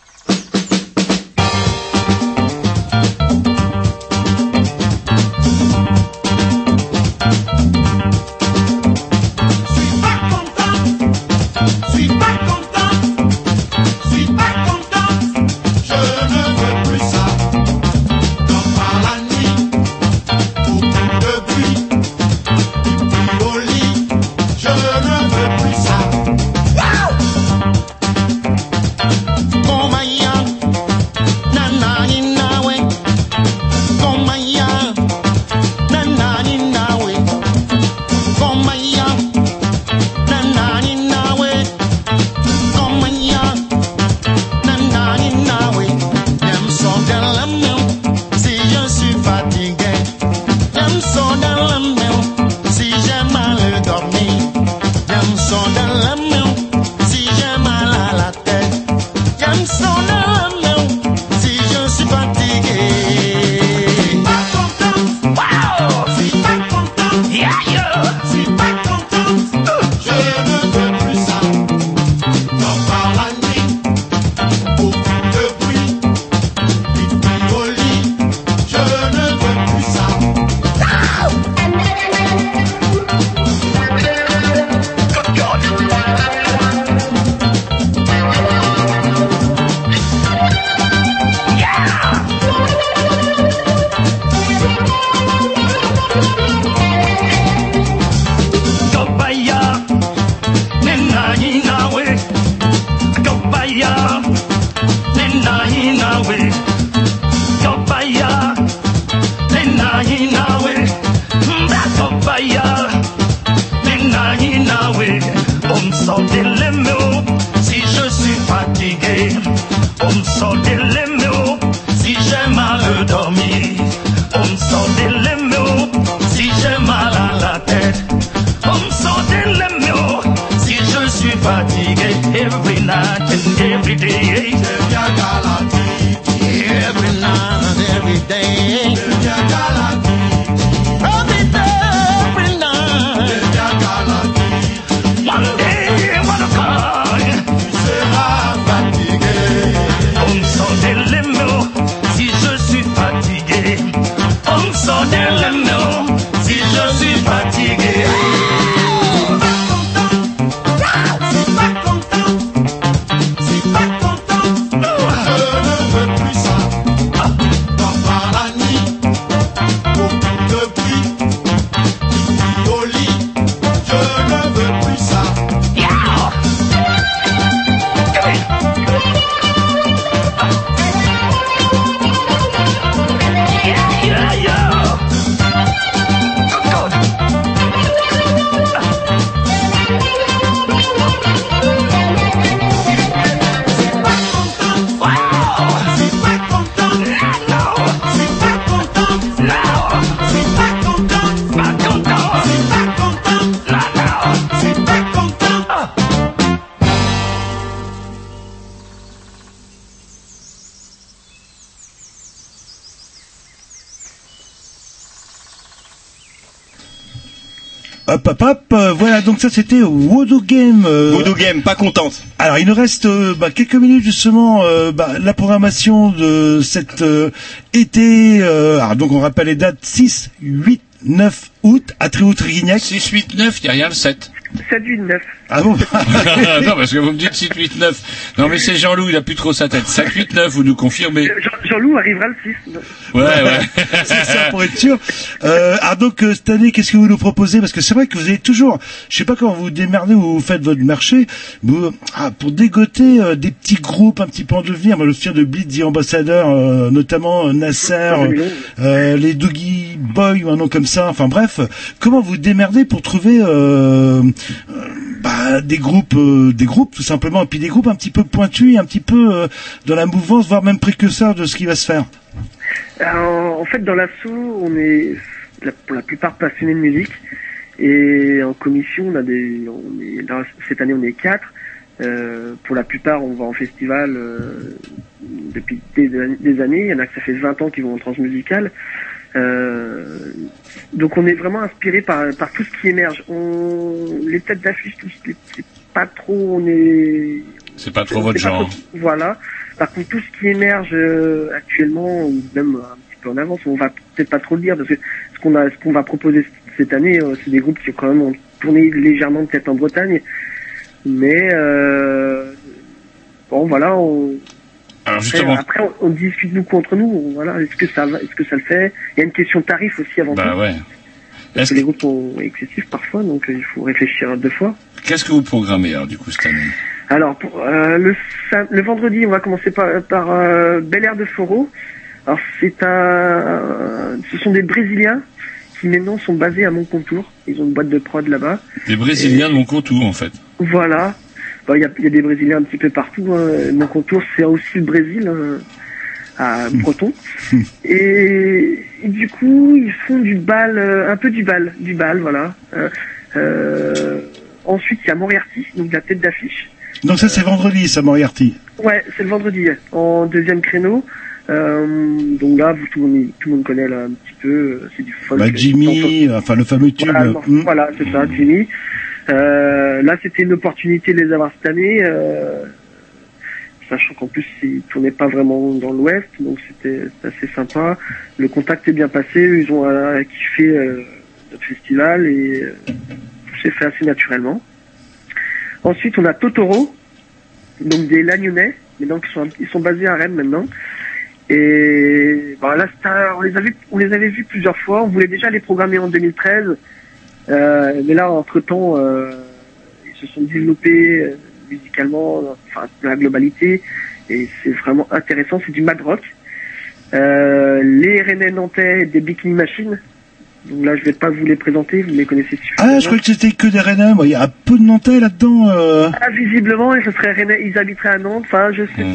Game, pas contente. Alors, il nous reste euh, bah, quelques minutes justement. euh, bah, la programmation de cet euh, été. euh, alors, donc, on rappelle les dates 6, 8, 9 août à Tréhou-Triguignac. 6, 8, 9, il n'y a rien le 7. 7, 8, 9. Ah bon Non, parce que vous me dites 6, 8, 9. Non, mais c'est Jean-Loup, il a plus trop sa tête. 7, 8, 9, vous nous confirmez. Jean- Jean-Loup arrivera le 6. Ouais, ouais. c'est ça pour être sûr. Euh, alors donc euh, cette année, qu'est-ce que vous nous proposez? Parce que c'est vrai que vous avez toujours, je sais pas comment vous démerdez ou vous faites votre marché, vous, ah, pour dégoter euh, des petits groupes un petit peu en devenir. Je me souviens de Blitz the Ambassador, euh, notamment euh, Nasser, euh, les Doogie Boy ou un nom comme ça. Enfin bref, comment vous démerdez pour trouver euh, bah, des groupes, euh, des groupes tout simplement, et puis des groupes un petit peu pointus, un petit peu euh, dans la mouvance, voire même précurseurs de ce qui va se faire. En fait, dans l'assaut, on est pour la plupart passionnés de musique. Et en commission, on a des, cette année, on est quatre. Euh, pour la plupart, on va en festival euh, depuis des, des années. Il y en a que ça fait 20 ans qu'ils vont en transmusicale. Euh, donc, on est vraiment inspiré par, par tout ce qui émerge. On, les têtes d'affiche, tout ce qui- c'est pas trop, on est, C'est pas trop votre genre. trop- voilà. Par contre, tout ce qui émerge euh, actuellement, ou même un petit peu en avance, on va peut-être pas trop le dire, parce que ce qu'on a, ce qu'on va proposer cette année, euh, c'est des groupes qui ont quand même tourné légèrement peut-être en Bretagne, mais euh, bon, voilà. On, Alors après, justement, après, on, on discute nous contre nous. Voilà, est-ce que ça va, est-ce que ça le fait? Il y a une question de tarif aussi avant bah tout. ouais. Parce que les groupes sont excessifs parfois, donc euh, il faut réfléchir deux fois. Qu'est-ce que vous programmez alors du coup cette année? Alors, pour, euh, le, vendredi, on va commencer par, par euh, Bel Air de Foro. Alors, c'est un, ce sont des Brésiliens qui maintenant sont basés à Montcontour. Ils ont une boîte de prod là-bas. Des Brésiliens de mon contour en fait. Voilà. Bon, Il y, a, y a des Brésiliens un petit peu partout. Hein. Montcontour, c'est aussi le Brésil, hein, à Breton. Et, et du coup, ils font du bal, euh, un peu du bal, du bal, voilà. Euh, euh, ensuite, il y a Moriarty, donc la tête d'affiche. Donc ça c'est vendredi, ça Moriarty. Ouais, c'est le vendredi, en deuxième créneau. Euh, donc là, vous, tout, le monde, tout le monde connaît là, un petit peu, c'est du folk. Bah, Jimmy, enfin le fameux tube. Voilà, Hmm. voilà, c'est ça, Jimmy. Euh, là, c'était une opportunité de les avoir cette année, euh, sachant qu'en plus, ils tournaient pas vraiment dans l'Ouest, donc c'était assez sympa. Le contact est bien passé, ils ont euh, kiffé notre festival et tout s'est fait assez naturellement. Ensuite, on a Totoro, donc des Lagnonnais, mais donc ils sont, basés à Rennes maintenant. Et bon, là, les avait, on les avait vus plusieurs fois. On voulait déjà les programmer en 2013, euh, mais là, entre temps, ils se sont développés euh, musicalement, enfin dans la globalité, et c'est vraiment intéressant. C'est du mad rock. Euh, les Rennais Nantais des Bikini Machine. Donc là, je vais pas vous les présenter, vous les connaissez suffisamment. Ah, je croyais que c'était que des Rennais. Moi, il y a un peu de Nantais là-dedans. Euh... Ah, visiblement, et ce serait Rennais, ils habiteraient à Nantes. Enfin, je sais.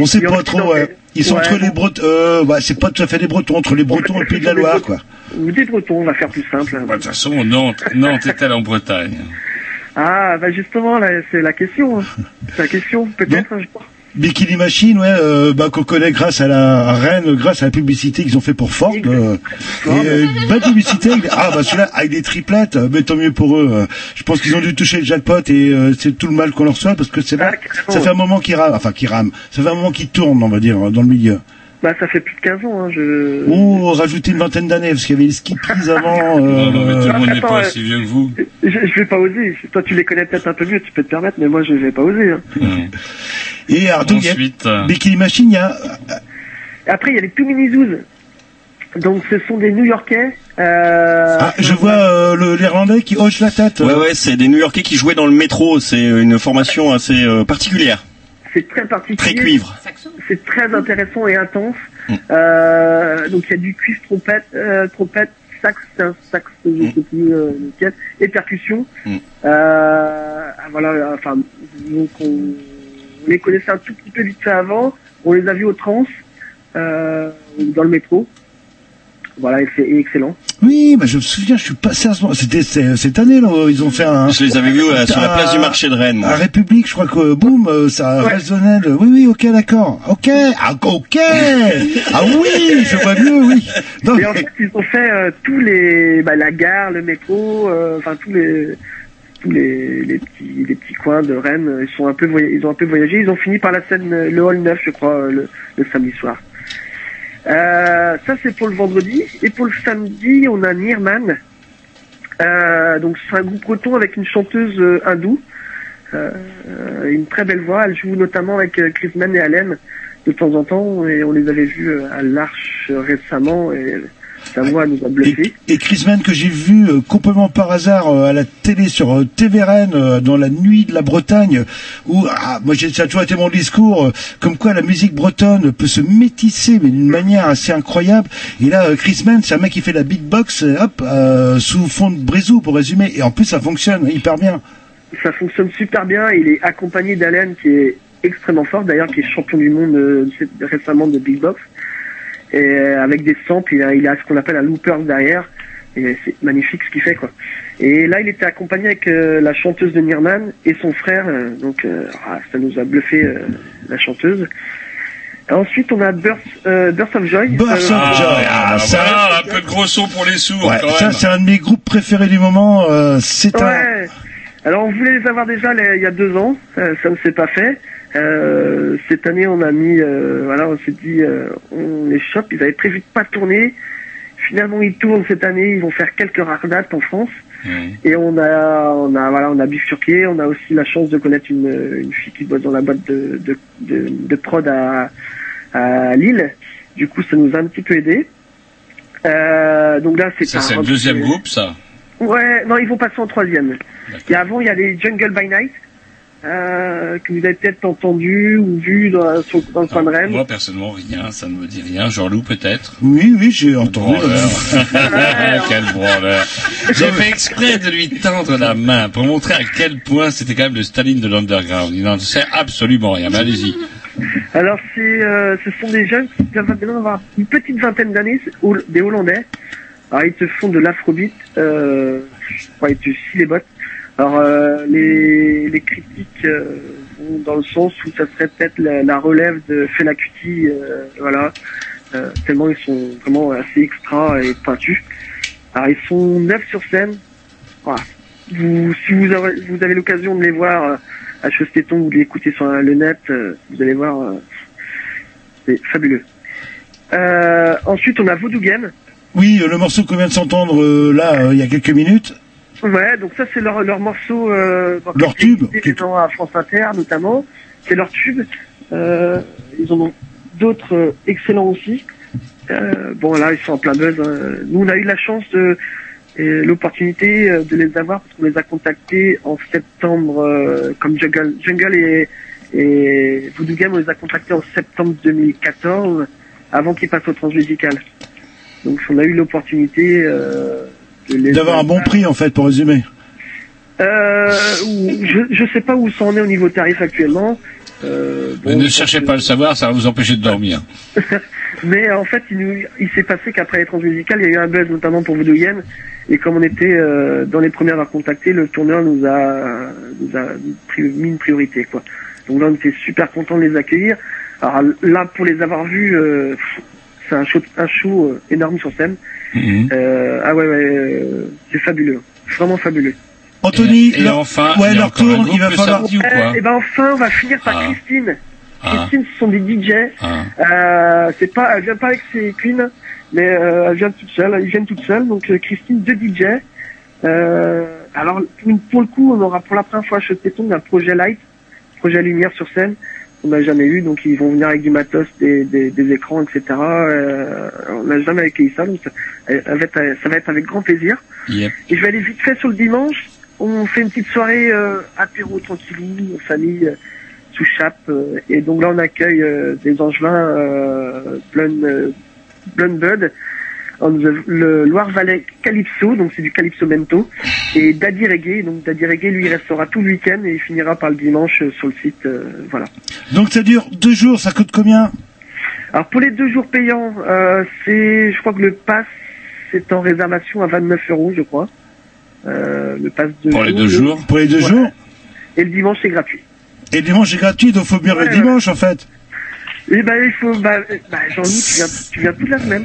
On sait Il y en pas trop. Ouais. Ils sont Ouais. entre les Bretons. Euh, bah, c'est pas tout à fait des Bretons, entre les Bretons et puis de la Loire, quoi. Ou des Bretons, on va faire plus simple. Bah, De toute façon, Nantes, Nantes est-elle en Bretagne Ah, bah justement, là, c'est la question. hein. C'est la question, peut-être un jour. Bikini Machine, ouais, euh, bah, qu'on connaît grâce à la à Rennes, grâce à la publicité qu'ils ont fait pour Ford. euh, et euh, belle publicité. Ah, bah celui-là, avec des triplettes, euh, mais tant mieux pour eux. euh. Je pense qu'ils ont dû toucher le jackpot et euh, c'est tout le mal qu'on leur soit parce que c'est vrai, ça fait un moment qu'ils rament, enfin qu'ils rament, ça fait un moment qu'ils tournent, on va dire, dans le milieu. Bah, ça fait plus de 15 ans, hein, je... Ou rajouter une vingtaine d'années, parce qu'il y avait les ski prises avant. Non, non, mais tout le monde n'est pas euh, aussi vieux que vous. Je, je vais pas oser. Toi, tu les connais peut-être un peu mieux, tu peux te permettre, mais moi, je vais pas oser. hein. Et alors, donc, il y a Ensuite, euh, Bikini Machine, il y a Et Après, il y a les Two Mini Zoos. Donc, ce sont des New-Yorkais. Euh, Ah, je vois euh, le- l'Irlandais qui hoche la tête. Ouais, ouais, c'est des New-Yorkais qui jouaient dans le métro. C'est une formation assez euh, particulière. C'est très particulier. Très cuivre. C'est très intéressant et intense. Euh, donc il y a du cuivre, trompette, euh, trompette, sax, c'est un sax, je sais plus euh, lequel, et percussion. Euh, voilà, enfin, donc on, on les connaissait un tout petit peu vite fait avant. On les a vus au trans, euh, dans le métro. Voilà, et c'est excellent. Oui, mais je me souviens, je suis passé à ce moment. C'était c'est- cette année, là, ils ont fait un. Je les avais vus euh, sur la place du marché de Rennes. À République, je crois que boum, euh, ça résonnait. le- Oui, oui, ok, d'accord. Ok, ah, ok. ah oui, je vois mieux, oui. Non, Et en fait, ils ont fait euh, tous les, bah, la gare, le métro, euh, enfin tous les, tous les, les petits, les petits coins de Rennes. Ils sont un peu, ils ont un peu voyagé. Ils ont fini par la scène, le hall 9, je crois, le, le samedi soir. Euh, ça c'est pour le vendredi. Et pour le samedi, on a Nirman. Euh, donc c'est un groupe breton avec une chanteuse euh, hindoue. Euh, une très belle voix. Elle joue notamment avec euh, Chris Mann et Allen de temps en temps et on les avait vus à l'Arche récemment et sa voix nous a bluffé. Et Chris Mann que j'ai vu euh, complètement par hasard euh, à la télé sur euh, TVRN euh, dans la nuit de la Bretagne où ah, moi j'ai- ça a toujours été mon discours euh, comme quoi la musique bretonne peut se métisser mais d'une manière assez incroyable et là euh, Chris Mann c'est un mec qui fait la beatbox euh, hop euh, sous fond de brisou pour résumer et en plus ça fonctionne hyper bien. Ça fonctionne super bien. Il est accompagné d'Allen qui est extrêmement fort d'ailleurs, qui est champion du monde euh, récemment de Big Box. Et euh, avec des samples, il a, il a ce qu'on appelle un looper derrière. Et c'est magnifique ce qu'il fait quoi. Et là, il était accompagné avec euh, la chanteuse de Nirman et son frère. euh, donc euh, ah, ça nous a bluffé euh, la chanteuse. Ensuite, on a Burst, euh, Burst of Joy. Burst of Joy, ah, ça- Voilà, un peu de gros son pour les sourds, Ouais, quand ça c'est un de mes groupes préférés du moment. euh, c'est un Ouais. Alors on voulait les avoir déjà les- il y a deux ans, euh, ça ne s'est pas fait. Euh, cette année on a mis, euh, voilà, on s'est dit, euh, on les chope. Ils avaient prévu de pas tourner. Finalement ils tournent cette année. Ils vont faire quelques rares dates en France. Et on a, on a, voilà, on a bifurqué. On a aussi la chance de connaître une, une fille qui bosse dans la boîte de, de, de, de prod à, à Lille. Du coup ça nous a un petit peu aidé. Euh, donc là c'est Ça, un c'est le deuxième groupe, ça. Ouais, non, ils vont passer en troisième. Et avant, il y a les Jungle by Night, euh, que vous avez peut-être entendu ou vu dans, sur- dans le coin de Rennes. Moi, personnellement, rien, ça ne me dit rien. Jean-Loup, peut-être? Oui, oui, j'ai entendu. Quel branleur. J'ai fait exprès de lui tendre la main pour montrer à quel point c'était quand même le Staline de l'underground. Il n'en sait absolument rien. Mais allez-y. Alors, c'est, euh, ce sont des jeunes qui doivent maintenant avoir une petite vingtaine d'années, des Hollandais. Alors, ils te font de l'afrobeat, euh, ils te scient les bottes. Alors, euh, les, les critiques euh, vont dans le sens où ça serait peut-être la, la relève de Fela Kuti, euh, voilà. Euh, tellement ils sont vraiment assez extra et pointus. Alors, ils sont neuf sur scène. Voilà. Vous, si vous avez, vous avez l'occasion de les voir euh, à Chostéton ou de l'écouter sur euh, le net, euh, vous allez voir, c'est fabuleux. Ensuite, on a Voodoo Game. Oui, le morceau qu'on vient de s'entendre là il y a quelques minutes. Ouais, donc ça c'est leur, leur morceau, euh, Leur tube, dans- à France Inter notamment. C'est leur tube. Euh, ils en ont d'autres euh, excellents aussi. Euh, bon là, ils sont en plein buzz. hein. Nous, on a eu la chance de l'opportunité euh, de les avoir parce qu'on les a contactés en septembre, euh, comme Jungle, Jungle et, et Voodoo Game, on les a contactés en septembre 2014, avant qu'ils passent au transmusical. Donc on a eu l'opportunité euh, D'avoir un bon prix en fait, pour résumer. euh, je je sais pas où ça en est au niveau tarif actuellement. Euh, bon, ne cherchez pas à le savoir, ça va vous empêcher de dormir. mais en fait, il, nous- il s'est passé qu'après les transmusicales, il y a eu un buzz notamment pour Voodoo Yen. Et comme on était euh, dans les premiers à avoir contacté, le tourneur nous a, nous a mis une priorité. quoi. Donc là, on était super content de les accueillir. Alors là, pour les avoir vus, euh, c'est un show, un show énorme sur scène. Euh, ah ouais, ouais, euh, c'est fabuleux, vraiment fabuleux. Anthony, Et leur- enfin, ouais, leur tourne, il va falloir. samedi ou quoi et ben enfin, on va finir par Ah. Christine. Ah. Christine, ce sont des DJ. Ah. Euh, c'est pas, elle vient pas avec ses queens, mais euh, elle vient toute seule. Ils viennent toutes seules. Donc Christine, deux DJ. Euh, alors pour, pour le coup, on aura pour la première fois chez Téton un projet light, projet lumière sur scène. On n'a jamais eu, donc ils vont venir avec du matos, des, des, des écrans, etc. Euh, on n'a jamais accueilli ça, donc ça, ça va être avec grand plaisir. Yep. Et je vais aller vite fait sur le dimanche. On fait une petite soirée euh, apéro tranquillou, en famille, euh, sous chape. euh, et donc là, on accueille euh, des angevins euh, euh, Blonde Bud, on the- le Loire-Valais Calypso, donc c'est du Calypso Mento, et Daddy Reggae. Donc Daddy Reggae, lui, il restera tout le week-end et il finira par le dimanche euh, sur le site. euh, voilà. Donc ça dure deux jours, ça coûte combien? Alors pour les deux jours payants, euh, c'est, je crois que le pass c'est en réservation à 29 euros, je crois. Euh, le pass de Pour les deux jours? Pour les deux Ouais. jours? Et le dimanche, c'est gratuit. Et le dimanche est gratuit, donc faut venir Ouais, le ouais. dimanche en fait. Et ben, il faut, bah, bah Jean-Loup, tu viens, tu viens toute la semaine.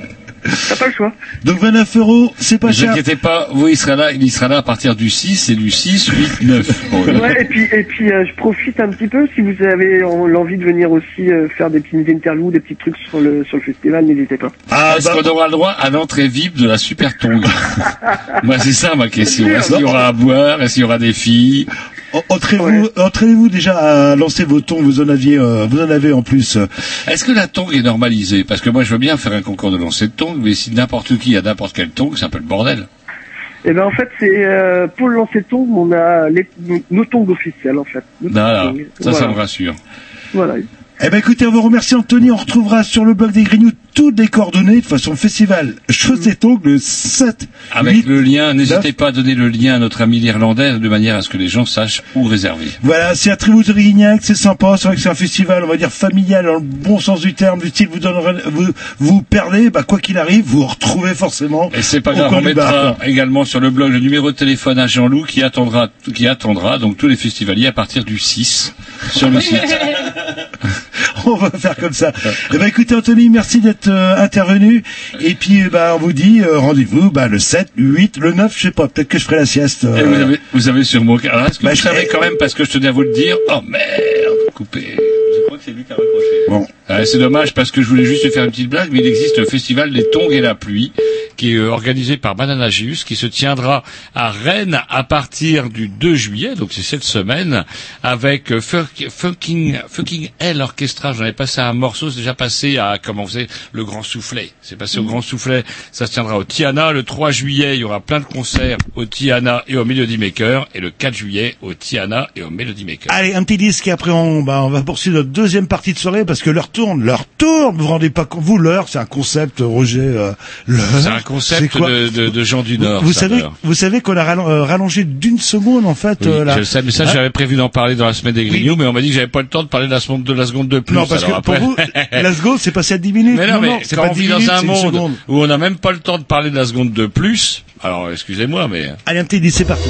T'as pas le choix. Donc 29 euros, c'est pas Ne vous cher. inquiétez pas, vous, il sera là, il sera là à partir du 6 et du 6, 8, 9. Bon, Ouais, et puis, et puis, euh, je profite un petit peu si vous avez en- l'envie de venir aussi euh, faire des petites interludes, des petits trucs sur le sur le festival, n'hésitez pas. Ah, Est-ce qu'on aura le droit à l'entrée VIP de la Super Tongue? Moi, c'est ça ma question. Est-ce qu'il y aura à boire? Est-ce qu'il y aura des filles? En- Entraînez-vous, entraînez-vous déjà à lancer vos tons. Vous en aviez, euh, vous en avez en plus. Est-ce que la tongue est normalisée? Parce que moi, je veux bien faire un concours de lancer de tongue, mais si n'importe qui a n'importe quelle tongue, c'est un peu le bordel. Et ben en fait, c'est euh, pour le lancer tongs, on a les, nos tongs officiels en fait. Voilà, tongs. ça, ça me rassure. Voilà. Eh ben écoutez, on vous remercie Anthony. On retrouvera sur le blog des Grignoux toutes les coordonnées de façon festival Chaussettes le 7. Avec 8, le lien, n'hésitez 9. pas à donner le lien à notre ami l'Irlandais de manière à ce que les gens sachent où réserver. Voilà, c'est à Tribou de Rignac, c'est sympa, c'est vrai que c'est un festival, on va dire familial, dans le bon sens du terme, du style vous donnerez, vous, vous perdez, bah, quoi qu'il arrive, vous vous retrouvez forcément. Et c'est pas grave, on mettra également sur le blog le numéro de téléphone à Jean-Loup qui attendra, qui attendra donc tous les festivaliers à partir du 6 sur le site. on va faire comme ça. Eh ben, écoutez, Anthony, merci d'être euh, intervenu. Et puis, euh, bah, on vous dit, euh, rendez-vous, bah, le 7, le 8, le 9, je sais pas, peut-être que je ferai la sieste. euh, Et vous avez, vous avez sur mon Alors, est-ce que Bah, vous je- savez quand même, parce que je tenais à vous le dire, oh merde, coupé. Je crois que c'est lui qui a raccroché. Bon. Ah, c'est dommage parce que je voulais juste faire une petite blague, mais il existe le festival des tongs et la pluie, qui est euh, organisé par Banana Juice, qui se tiendra à Rennes à partir du 2 juillet, donc c'est cette semaine, avec euh, Fuck- Fucking, Fucking Hell Orchestra. J'en ai passé un morceau, c'est déjà passé à, comment vous savez, le Grand Soufflet. C'est passé au Grand Soufflet. Ça se tiendra au Tiana. Le 3 juillet, il y aura plein de concerts au Tiana et au Melody Maker. Et le 4 juillet, au Tiana et au Melody Maker. Allez, un petit disque et après on, bah, on va poursuivre notre deuxième partie de soirée parce que l'heure tourne, l'heure tourne. Vous vous rendez pas compte, vous l'heure, c'est un concept, Roger. Euh. C'est un concept quoi de, de, de gens du Nord. Vous savez, vous savez qu'on a euh, rallongé d'une seconde en fait. Oui, euh, la- je le sais, mais ça, Hein j'avais prévu d'en parler dans la semaine des Grignoux, mais on m'a dit que j'avais pas le temps de parler de la seconde de, la seconde de plus. Non, parce que pour vous, la seconde, c'est passé à 10 minutes. Mais non, mais c'est quand pas on 10 vit dans minutes, un c'est une monde où on n'a même pas le temps de parler de la seconde de plus, alors excusez-moi, mais... Allez, un petit c'est parti.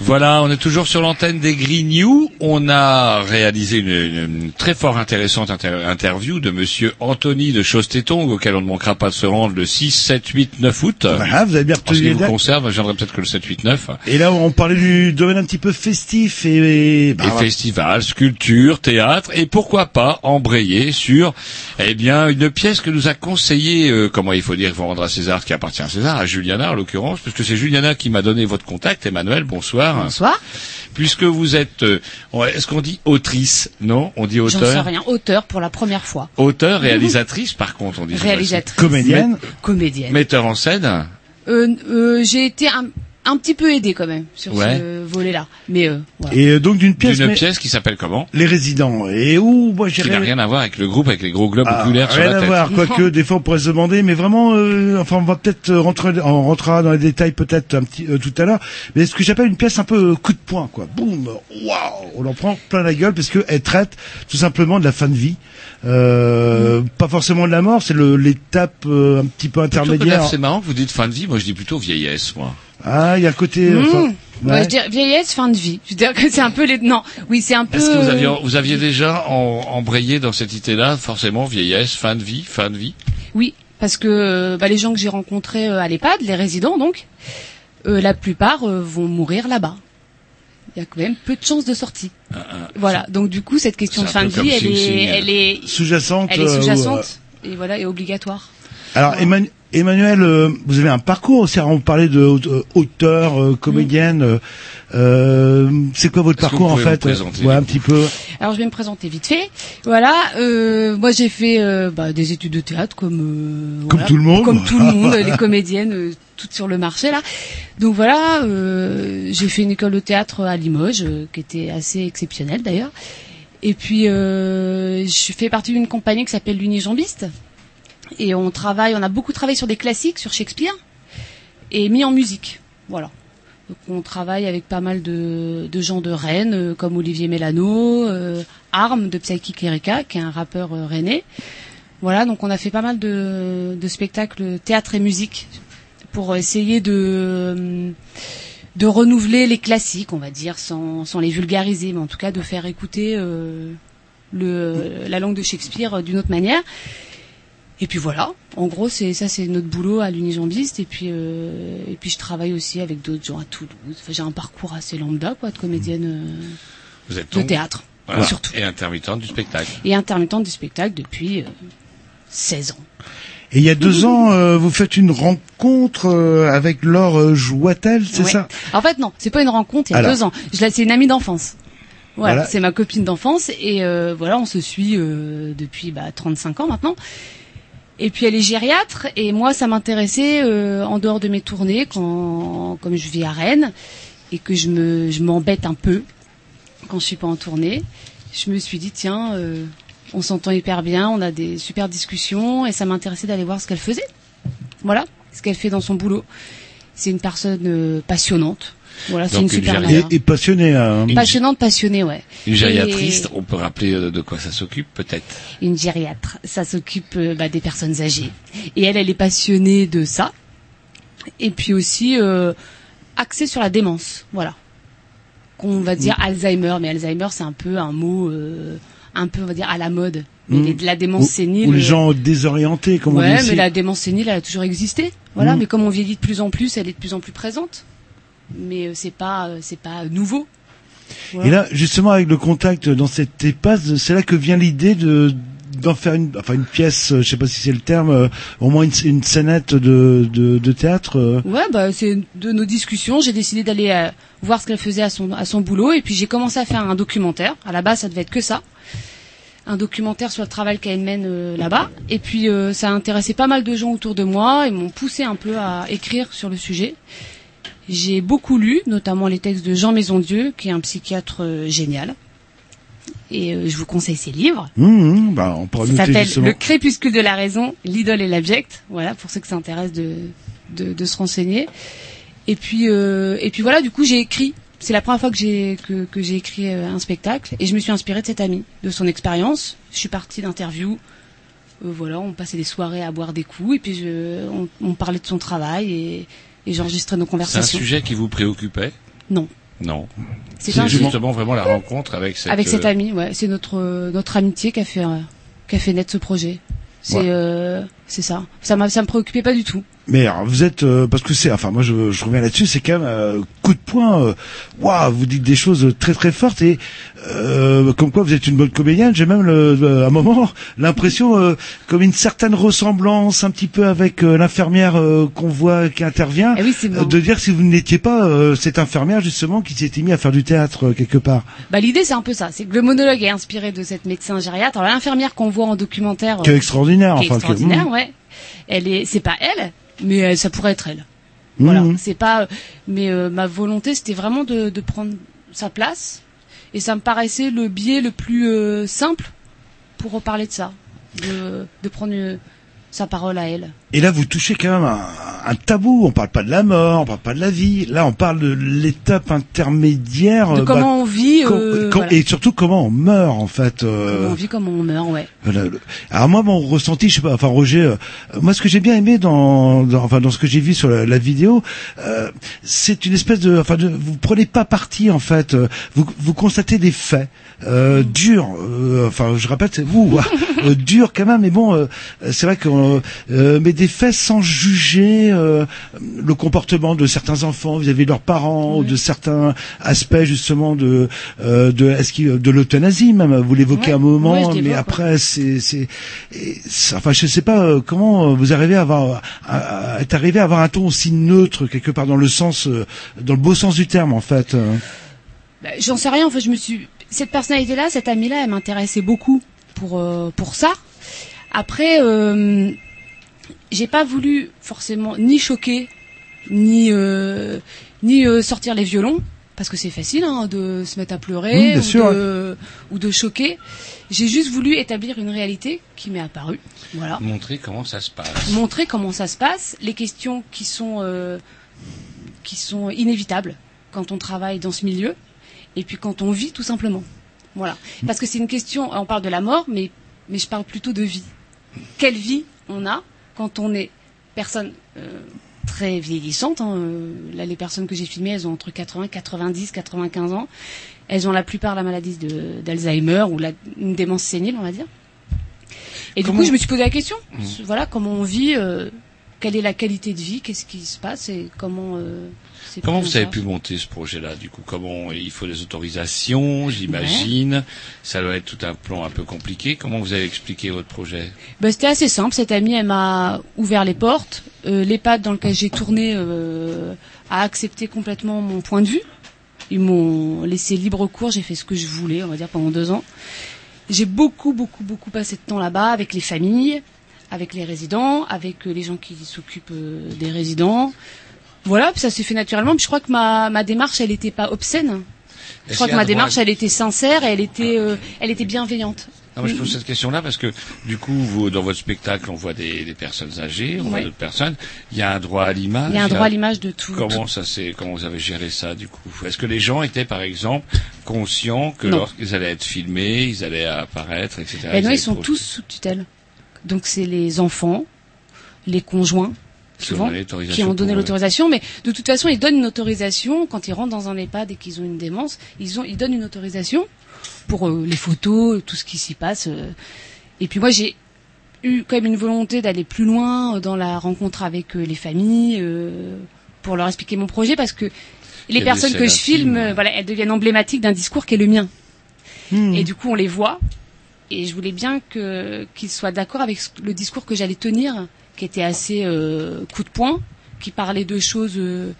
Voilà, on est toujours sur l'antenne des Grignoux. On a réalisé une, une très fort intéressante inter- interview de monsieur Anthony de Chostetong, auquel on ne manquera pas de se rendre le 6, 7, 8, 9 août. Voilà, vous avez bien retenu les vous dates. concerne, je peut-être que le 7, 8, 9. Et là, on parlait du domaine un petit peu festif et, bah, et festival, sculpture, théâtre, et pourquoi pas embrayer sur, eh bien, une pièce que nous a conseillé, euh, comment il faut dire, il faut rendre à César qui appartient à César, à Juliana en l'occurrence, puisque c'est Juliana qui m'a donné votre contact. Emmanuel, bonsoir. Bonsoir. Puisque vous êtes, euh, est-ce qu'on dit autrice Non, on dit J'en sais auteur. rien. Auteur pour la première fois. Auteur, réalisatrice, par contre, on dit. Réalisatrice. Comédienne. Comédienne. Metteur en scène. Euh, euh, j'ai été un, un petit peu aidée quand même sur Ouais. ce volet-là. Mais euh, voilà. Et euh, donc d'une pièce, D'une mais- pièce qui s'appelle comment? Les résidents. Et où, moi, j'ai Qui n'a rien à voir avec le groupe avec les gros globes Ah, oculaires sur rien la à tête. voir, quoique des fois on pourrait se demander, mais vraiment, euh, enfin on va peut-être euh, rentrer, on rentrera dans les détails peut-être un petit euh, tout à l'heure, mais ce que j'appelle une pièce un peu euh, coup de poing, quoi. Boum, waouh, on en prend plein la gueule parce qu'elle traite tout simplement de la fin de vie, euh, pas forcément de la mort, c'est le- l'étape euh, un petit peu que intermédiaire. C'est marrant que vous dites fin de vie, moi je dis plutôt vieillesse, moi. Ah, il y a le côté. Mmh. enfin, Moi, ouais. je dirais vieillesse, fin de vie. Je veux dire que c'est un peu les. Non, oui, c'est un peu. Est-ce que vous aviez, vous aviez déjà en- embrayé dans cette idée-là, forcément, vieillesse, fin de vie, fin de vie? Oui, parce que euh, bah, les gens que j'ai rencontrés euh, à l'EHPAD, les résidents donc, euh, la plupart euh, vont mourir là-bas. Il y a quand même peu de chances de sortie. Voilà. Donc du coup, cette question de fin de vie, elle est, elle est Sous-jacente, Elle est euh, sous-jacente et voilà, et obligatoire. Alors Emmanuel, Emmanuel, euh, vous avez un parcours aussi. Alors, on parlait de euh, auteur, euh, comédienne. euh, euh, c'est quoi votre parcours en fait vous présenter, Ouais, un petit peu. Alors je vais me présenter vite fait. Voilà, euh, moi j'ai fait euh, bah, des études de théâtre comme euh, Comme voilà, tout le monde. comme tout le monde, les comédiennes euh, toutes sur le marché là. Donc voilà, euh, j'ai fait une école de théâtre à Limoges euh, qui était assez exceptionnelle d'ailleurs. Et puis euh, je fais partie d'une compagnie qui s'appelle l'Unijambiste et on travaille, on a beaucoup travaillé sur des classiques, sur Shakespeare et mis en musique. Voilà. Donc on travaille avec pas mal de, de gens de Rennes, euh, comme Olivier Mélano, euh, Arm de Psychic Erika, qui est un rappeur euh, rennais. Voilà, donc on a fait pas mal de, de spectacles théâtre et musique pour essayer de, euh, de renouveler les classiques, on va dire, sans, sans les vulgariser, mais en tout cas de faire écouter euh, le, la langue de Shakespeare d'une autre manière. Et puis voilà, en gros c'est ça c'est notre boulot à l'Unijambiste et puis euh, et puis je travaille aussi avec d'autres gens à Toulouse. Enfin, j'ai un parcours assez lambda quoi de comédienne euh, Vous êtes de donc- théâtre Voilà. surtout Et intermittente du spectacle. et intermittente du spectacle depuis euh, 16 ans. Et il y a deux ans, euh, vous faites une rencontre euh, avec Laure euh, Jouatel, c'est Ouais. ça? En fait non, c'est pas une rencontre, il y a Alors. deux ans. Je la c'est une amie d'enfance. Voilà, Voilà. c'est ma copine d'enfance et euh, voilà, on se suit euh, depuis bah, 35 ans maintenant. Et puis elle est gériatre et moi ça m'intéressait euh, en dehors de mes tournées quand comme je vis à Rennes et que je me je m'embête un peu quand je suis pas en tournée. Je me suis dit tiens euh, on s'entend hyper bien, on a des super discussions et ça m'intéressait d'aller voir ce qu'elle faisait. Voilà, ce qu'elle fait dans son boulot. C'est une personne euh, Et et puis aussi euh, axée sur la démence. Voilà, qu'on va dire Alzheimer, mais Alzheimer c'est un peu un mot euh, un peu on va dire à la mode. Mais Mm. les- la démence sénile. Ou les euh, gens désorientés, comme on ouais, dit ici. mais la démence sénile, elle a toujours existé. Voilà, Mm. mais comme on vieillit de plus en plus, elle est de plus en plus présente. Mais euh, c'est pas, euh, c'est pas nouveau. Voilà. Et là, justement, avec le contact dans cette EHPAD, c'est là que vient l'idée de d'en faire une, enfin une pièce, euh, je sais pas si c'est le terme, euh, au moins une, une scénette de, de, de théâtre. euh. Ouais, bah c'est de nos discussions. J'ai décidé d'aller euh, voir ce qu'elle faisait à son à son boulot, et puis j'ai commencé à faire un documentaire. À la base, ça devait être que ça, un documentaire sur le travail qu'elle mène euh, là-bas. Et puis euh, ça a intéressé pas mal de gens autour de moi, et m'ont poussé un peu à écrire sur le sujet. J'ai beaucoup lu, notamment les textes de Jean Maisondieu, qui est un psychiatre euh, génial. Et euh, je vous conseille ses livres. Hum, hum, bah, on pourra Ça s'appelle. Le crépuscule de la raison, l'idole et l'abject. Voilà, pour ceux que ça intéresse de, de, de se renseigner. Et puis, euh, et puis voilà, du coup, j'ai écrit. C'est la première fois que j'ai que, que j'ai écrit euh, un spectacle et je me suis inspirée de cet ami, de son expérience. Je suis partie d'interviews. Euh, voilà, on passait des soirées à boire des coups et puis je, on, on parlait de son travail et, et j'enregistrais nos C'est un conversations. sujet qui vous préoccupait? Non. Non. C'est justement vraiment la rencontre avec cette. Avec cet euh, ami, ouais, c'est notre notre amitié qui a fait euh, qui a fait naître ce projet. C'est Ouais. euh, c'est ça. Ça m'a ça me préoccupait pas du tout. Mais alors, vous êtes euh, parce que c'est enfin moi je, je reviens là-dessus c'est quand même euh, coup de poing euh, waouh vous dites des choses très très fortes et euh, comme quoi vous êtes une bonne comédienne j'ai même le, le- à un moment l'impression euh, comme une certaine ressemblance un petit peu avec euh, l'infirmière euh, qu'on voit qui intervient Eh oui, de dire si vous n'étiez pas euh, cette infirmière justement qui s'était mis à faire du théâtre euh, quelque part Bah l'idée c'est un peu ça, c'est que le monologue est inspiré de cette médecin gériatre. Alors l'infirmière qu'on voit en documentaire, Qui est extraordinaire, qui est enfin, que- extraordinaire, mm. ouais. Elle est, c'est pas elle, mais euh, ça pourrait être elle. Mhm. Voilà, c'est pas. Mais euh, ma volonté c'était vraiment de, de prendre sa place, et ça me paraissait le biais le plus euh, simple pour reparler de ça, de, de prendre sa parole à elle. Et là, vous touchez quand même un, un tabou. On parle pas de la mort, on parle pas de la vie. Là, on parle de l'étape intermédiaire. De comment on vit, com- euh, com- voilà. Et surtout comment on meurt, en fait. euh, Comment on vit, comment on meurt, ouais. Alors moi, mon ressenti, je sais pas. Enfin, Roger, euh, moi, ce que j'ai bien aimé dans, dans- enfin, dans ce que j'ai vu sur la, la vidéo, euh, c'est une espèce de, enfin, de, vous prenez pas parti, en fait. euh, Vous, vous constatez des faits euh, durs. euh, enfin, je rappelle, c'est vous, euh, durs quand même. Mais bon, euh, c'est vrai que, mais des faits sans juger euh, le comportement de certains enfants vis-à-vis de leurs parents ou de certains aspects justement de euh, de est-ce de l'euthanasie même vous l'évoquez Ouais, un moment mais après c'est c'est enfin je sais pas euh, comment vous arrivez à avoir à, à arrivé à avoir un ton aussi neutre quelque part dans le sens euh, dans le beau sens du terme en fait. Bah, J'en sais rien. En fait, je me suis cette personnalité-là, cette amie-là, elle m'intéressait beaucoup pour euh, pour ça. Après, euh, j'ai pas voulu forcément ni choquer, ni euh, ni euh, sortir les violons parce que c'est facile hein, de se mettre à pleurer ou, sûr, de, ou de choquer. J'ai juste voulu établir une réalité qui m'est apparue. Voilà. Montrer comment ça se passe. Montrer comment ça se passe, les questions qui sont euh, qui sont inévitables quand on travaille dans ce milieu et puis quand on vit tout simplement. Voilà. Parce que c'est une question, on parle de la mort, mais, mais je parle plutôt de vie. Quelle vie on a quand on est personne euh, très vieillissante hein, euh, Là, les personnes que j'ai filmées, elles ont entre 80, 90, 95 ans. Elles ont la plupart la maladie d'Alzheimer ou la, une démence sénile, on va dire. Et Comment- du coup, je me suis posé la question. Mmh. Voilà, comment on vit, euh, quelle est la qualité de vie, qu'est-ce qui se passe et comment... euh, Comment vous avez pu monter ce projet-là Du coup, comment il faut des autorisations, j'imagine? Ça doit être tout un plan un peu compliqué. Comment vous avez expliqué votre projet? Bah, C'était assez simple. Cette amie, elle m'a ouvert les portes. Euh, L'EHPAD dans lequel j'ai tourné euh, a accepté complètement mon point de vue. Ils m'ont laissé libre cours. J'ai fait ce que je voulais, on va dire, pendant deux ans. J'ai beaucoup, beaucoup, beaucoup passé de temps là-bas avec les familles, avec les résidents, avec euh, les gens qui s'occupent euh, des résidents. Voilà, puis ça s'est fait naturellement. Puis je crois que ma, ma démarche, elle n'était pas obscène. Je crois que ma démarche, à- elle était sincère et elle était, euh, elle était bienveillante. Non, mais je pose cette question-là parce que du coup, vous, dans votre spectacle, on voit des, des personnes âgées, on voit d'autres personnes. Il y a un droit à l'image. Il y a un droit à l'image de tout. Comment ça c'est Comment vous avez géré ça du coup? Est-ce que les gens étaient, par exemple, conscients que Non. lorsqu'ils allaient être filmés, ils allaient apparaître, etc. Eh non, allaient ils sont tous sous tutelle. Donc c'est les enfants, les conjoints, Qui ont souvent, donné l'autorisation qui ont donné euh, l'autorisation. Mais de toute façon, ils donnent une autorisation quand ils rentrent dans un EHPAD et qu'ils ont une démence. Ils ont, ils donnent une autorisation pour euh, les photos, tout ce qui s'y passe. euh. Et puis moi, j'ai eu quand même une volonté d'aller plus loin euh, dans la rencontre avec euh, les familles euh, pour leur expliquer mon projet parce que les personnes que je filme, euh, voilà, elles deviennent emblématiques d'un discours qui est le mien. Et du coup, on les voit. Et je voulais bien que qu'ils soient d'accord avec le discours que j'allais tenir, qui était assez euh, coup de poing, qui parlait de choses, euh,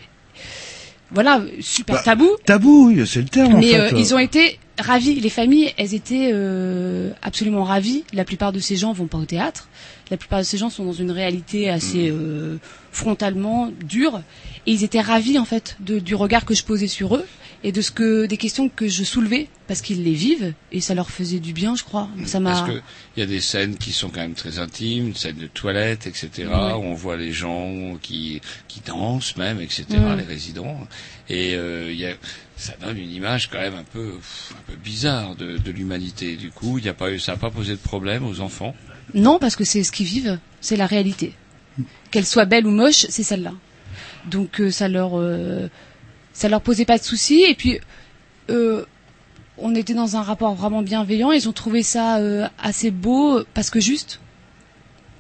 voilà, super Bah, tabou. tabou oui, c'est le terme en Mais fait euh, ils ont été ravis. Les familles, elles étaient euh, absolument ravies. La plupart de ces gens vont pas au théâtre. La plupart de ces gens sont dans une réalité assez euh, frontalement dure, et ils étaient ravis en fait de, du regard que je posais sur eux et de ce que des questions que je soulevais parce qu'ils les vivent et ça leur faisait du bien, je crois. Ça m'a. Parce que il y a des scènes qui sont quand même très intimes, scènes de toilettes, etc. Où on voit les gens qui qui dansent même, etc. Les résidents. Et euh, il y a, ça donne une image quand même un peu un peu bizarre de, de l'humanité. Du coup, il y a pas eu, ça n'a pas posé de problème aux enfants? Non, parce que c'est ce qu'ils vivent, c'est la réalité. Qu'elle soit belle ou moche, c'est celle-là. Donc euh, ça leur euh, ça leur posait pas de soucis et puis euh, on était dans un rapport vraiment bienveillant, ils ont trouvé ça euh, assez beau parce que juste.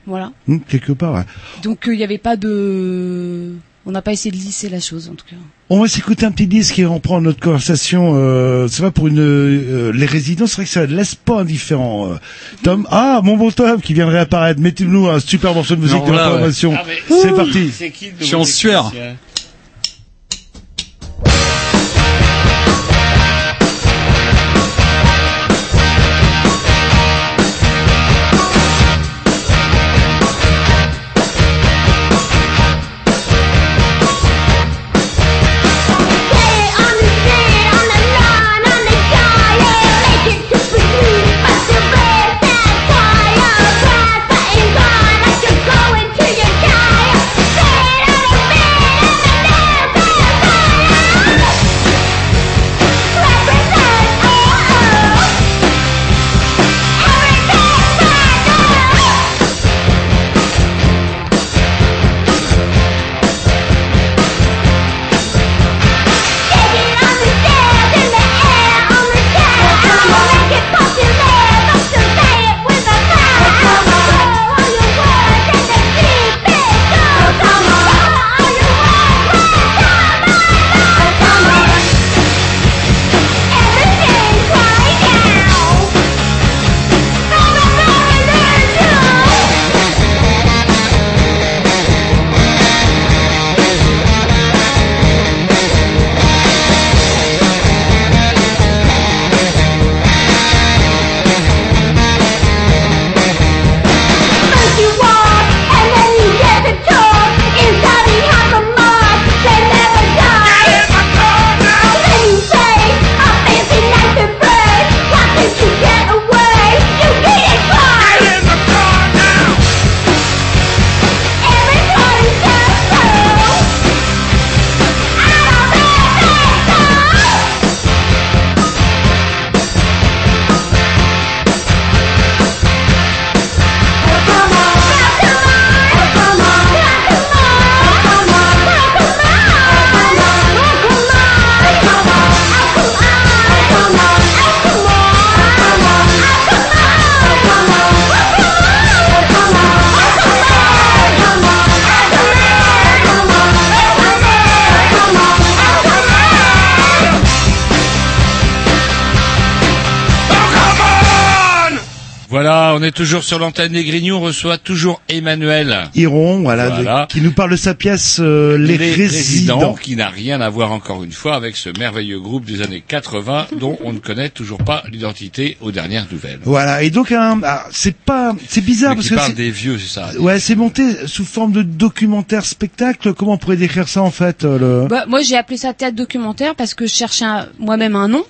Voilà. Hum, quelque part. ouais. Donc euh, il n'y avait pas de on n'a pas essayé de lisser la chose en tout cas. On va s'écouter un petit disque et reprendre notre conversation. Euh, c'est vrai pour une euh, les résidents, c'est vrai que ça laisse pas indifférent. euh. Tom, ah mon bon Tom qui vient de réapparaître. Mettez-nous un super morceau de musique de là, la ouais. Ah, c'est parti. C'est qui le Je suis en sueur. Voilà, toujours sur l'antenne des Grignoux, on reçoit toujours Emmanuel. Iron, voilà, Voilà. de- qui nous parle de sa pièce euh, Les, résidents. qui n'a rien à voir encore une fois avec ce merveilleux groupe des années 80 dont on ne connaît toujours pas l'identité aux dernières nouvelles. Voilà, et donc ah, c'est pas, c'est bizarre Mais parce qui que parle c'est- des vieux, c'est ça. ouais, c'est monté sous forme de documentaire spectacle. Comment on pourrait décrire ça en fait euh, le... Bah, moi, j'ai appelé ça théâtre documentaire parce que je cherchais un- moi-même un nom.